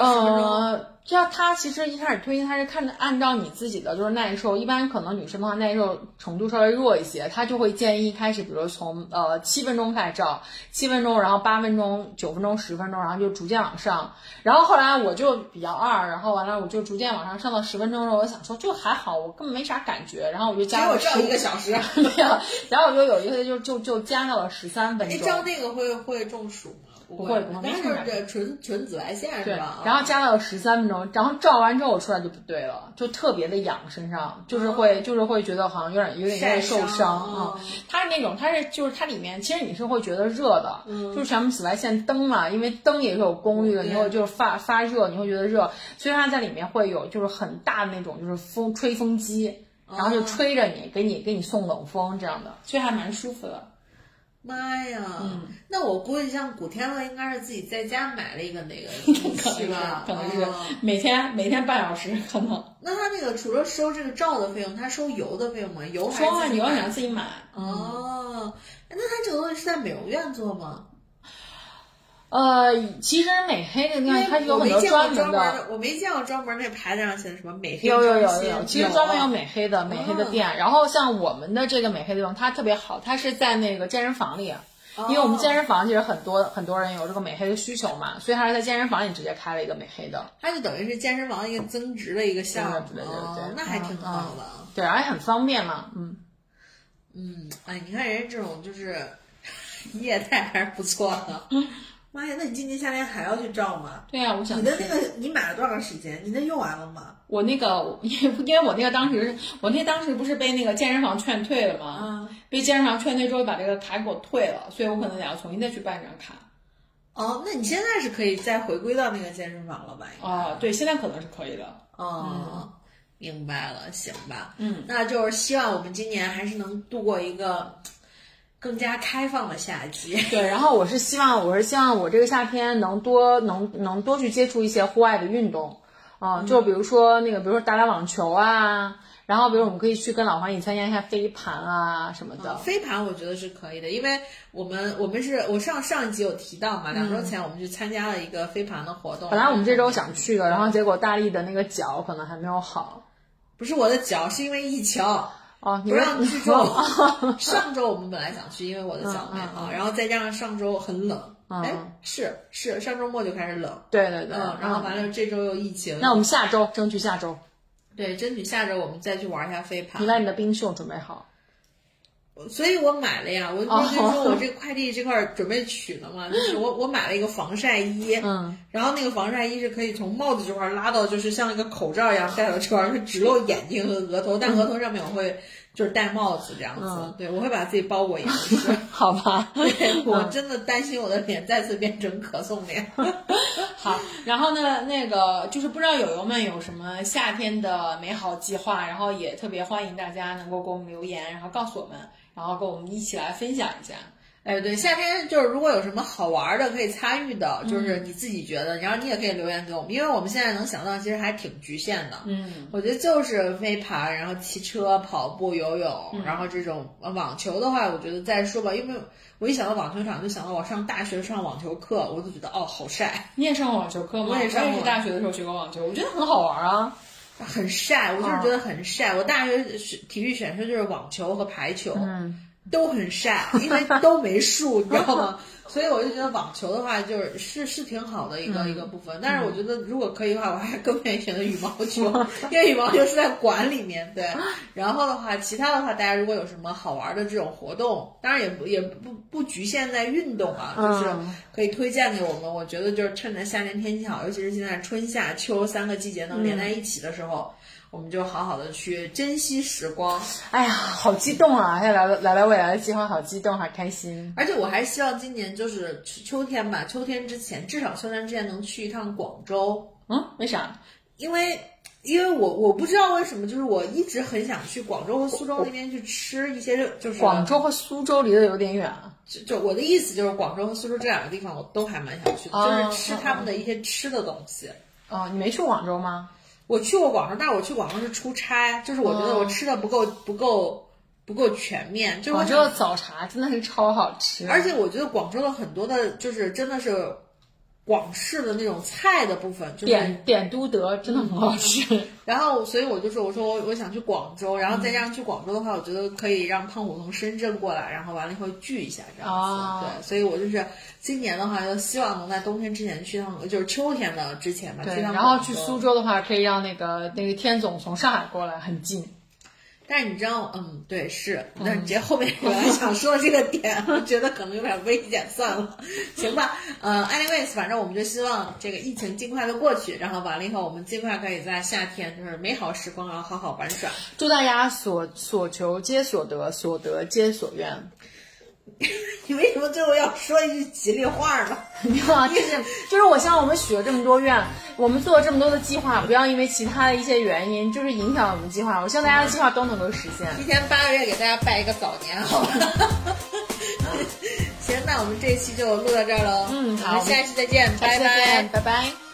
呃，这样它其实一开始推荐他是看按照你自己的就是耐受，一般可能女生的话耐受程度稍微弱一些，他就会建议一开始，比如从呃七分钟开始照，七分钟，然后八分钟、九分钟、十分钟，然后就逐渐往上。然后后来我就比较二，然后完了我就逐渐往上上到十分钟的时候，我想说就还好，我根本没啥感觉，然后我就给我照加了一个小时。没有，然后我就有一个就就就加到了十三分哎，钟。照那个会会中暑吗？不会不会但是这纯纯紫外线是对吧？，然后加到十三分钟，然后照完之后我出来就不对了，就特别的痒，身上就是会、就是会觉得好像有点有点有点受伤啊、嗯。它是那种它是就是它里面其实你是会觉得热的，就是全部紫外线灯嘛，因为灯也是有功率的，你会就是发发热，你会觉得热，所以它在里面会有就是很大的那种就是风吹风机。然后就吹着你，给你给你送冷风这样的，所以还蛮舒服的。妈呀！那我估计像古天乐应该是自己在家买了一个那个 是是吧？可能是哦每天每天半小时可能。那他那个除了收这个照的费用，他收油的费用吗？油还说话你要自己买想自己买，哦，哎那他这个东西是在美容院做吗？呃，其实美黑那个地方它是有很多专门的。我没见过专门那牌子上写的什么美黑有有有有，其实专门有啊美黑的美黑的店，然后像我们的这个美黑的地方，它特别好，它是在那个健身房里，哦因为我们健身房其实很多很多人有这个美黑的需求嘛，所以它是在健身房里直接开了一个美黑的，它就等于是健身房一个增值的一个项目，对对对那还挺好的。对，而且很方便嘛，嗯，嗯，哎，你看人家这种就是 业态还是不错的。妈呀，那你今年夏天还要去照吗？对啊，我想你的那个你买了多长时间？你那用完了吗？我那个，因为因为我那个当时我那当时不是被那个健身房劝退了吗？啊，被健身房劝退之后，把这个卡给我退了，所以我可能得要重新再去办一张卡。哦，那你现在是可以再回归到那个健身房了吧？应该啊，对，现在可能是可以的。哦，明白了，行吧。嗯，那就是希望我们今年还是能度过一个更加开放的夏季。对，然后我是希望，我是希望我这个夏天能多能能多去接触一些户外的运动，啊、就比如说那个，比如说打打网球啊，然后比如我们可以去跟老黄一起参加一下飞盘啊什么的。飞盘我觉得是可以的，因为我们我们是我上上一集有提到嘛，两周前我们去参加了一个飞盘的活动。本来我们这周想去的，然后结果大力的那个脚可能还没有好。不是我的脚，是因为疫情。不们让去 做。上周我们本来想去，因为我的脚没嗯嗯好，然后再加上上周很冷，嗯哎，是是上周末就开始冷，对对对，嗯，然后完了这周又疫情，那我们下周争取下周，对，争取下周我们再去玩一下飞盘你。把你的冰袖准备好。所以我买了呀，我哦不是说我这个快递这块儿准备取呢嘛，就是我我买了一个防晒衣，嗯，然后那个防晒衣是可以从帽子这块儿拉到，就是像一个口罩一样戴到这块儿，就只露眼睛和额头，但额头上面我会就是戴帽子这样子，嗯对我会把自己包裹严实。好吧。对我真的担心我的脸再次变成可颂脸。好，然后呢，那个就是不知道友友们有什么夏天的美好计划，然后也特别欢迎大家能够给我们留言，然后告诉我们，然后跟我们一起来分享一下。哎，对，夏天就是如果有什么好玩的可以参与的，就是你自己觉得，然后你也可以留言给我们，因为我们现在能想到其实还挺局限的。嗯，我觉得就是飞盘，然后骑车、跑步、游泳，嗯然后这种呃网球的话，我觉得再说吧，因为我一想到网球场，就想到我上大学上网球课，我就觉得哦，好晒，你也上过网球课吗？我也上过是大学的时候学过网球，我觉得很好玩啊。很晒，我就是觉得很晒。我大学选体育选修就是网球和排球，嗯，都很晒，因为都没树，你知道吗？所以我就觉得网球的话，就是是是挺好的一个、一个部分。但是我觉得如果可以的话，我还更愿意选择羽毛球，因为羽毛球是在馆里面。对，然后的话，其他的话，大家如果有什么好玩的这种活动，当然也不也不不局限在运动啊，就是嗯可以推荐给我们。我觉得就是趁着夏天天气好，尤其是现在春夏秋三个季节能连在一起的时候。我们就好好的去珍惜时光，哎呀，好激动啊！现在来了来了未来的计划，好激动，好开心。而且我还希望今年就是秋天吧，秋天之前至少秋天之前能去一趟广州。嗯，为啥？因为因为我我不知道为什么，就是我一直很想去广州和苏州那边去吃一些，就是广州和苏州离得有点远啊。就就我的意思就是广州和苏州这两个地方我都还蛮想去的，哦就是吃他们的一些吃的东西。哦，你没去广州吗？我去过广州，但是我去广州是出差，就是我觉得我吃的不够不够不够全面，就是我广州的早茶真的是超好吃，而且我觉得广州的很多的，就是真的是广式的那种菜的部分，就是点点都德真的很好吃。然后，所以我就说，我说我我想去广州，然后再加上去广州的话，我觉得可以让胖虎从深圳过来，然后完了以后聚一下这样子。哦对，所以我就是今年的话，就希望能在冬天之前去趟，就是秋天的之前吧，对，去趟然后去苏州的话，可以让那个那个天总从上海过来，很近。但是你知道，嗯，对，是，但是你这后面本来想说的这个点，我觉得可能有点危险，算了，行吧，呃，anyways，反正我们就希望这个疫情尽快的过去，然后完了以后，我们尽快可以在夏天就是美好时光，然后好好玩耍。祝大家所所求皆所得，所得皆所愿。你为什么最后要说一句吉利话呢？没有啊，就是就是我希望我们许了这么多愿，我们做了这么多的计划，不要因为其他的一些原因，就是影响了我们计划。我希望大家的计划都能够实现。提前八个月给大家拜一个早年，好吧？行，那我们这一期就录到这儿喽。嗯好我们下一期再见，拜拜见，。拜拜。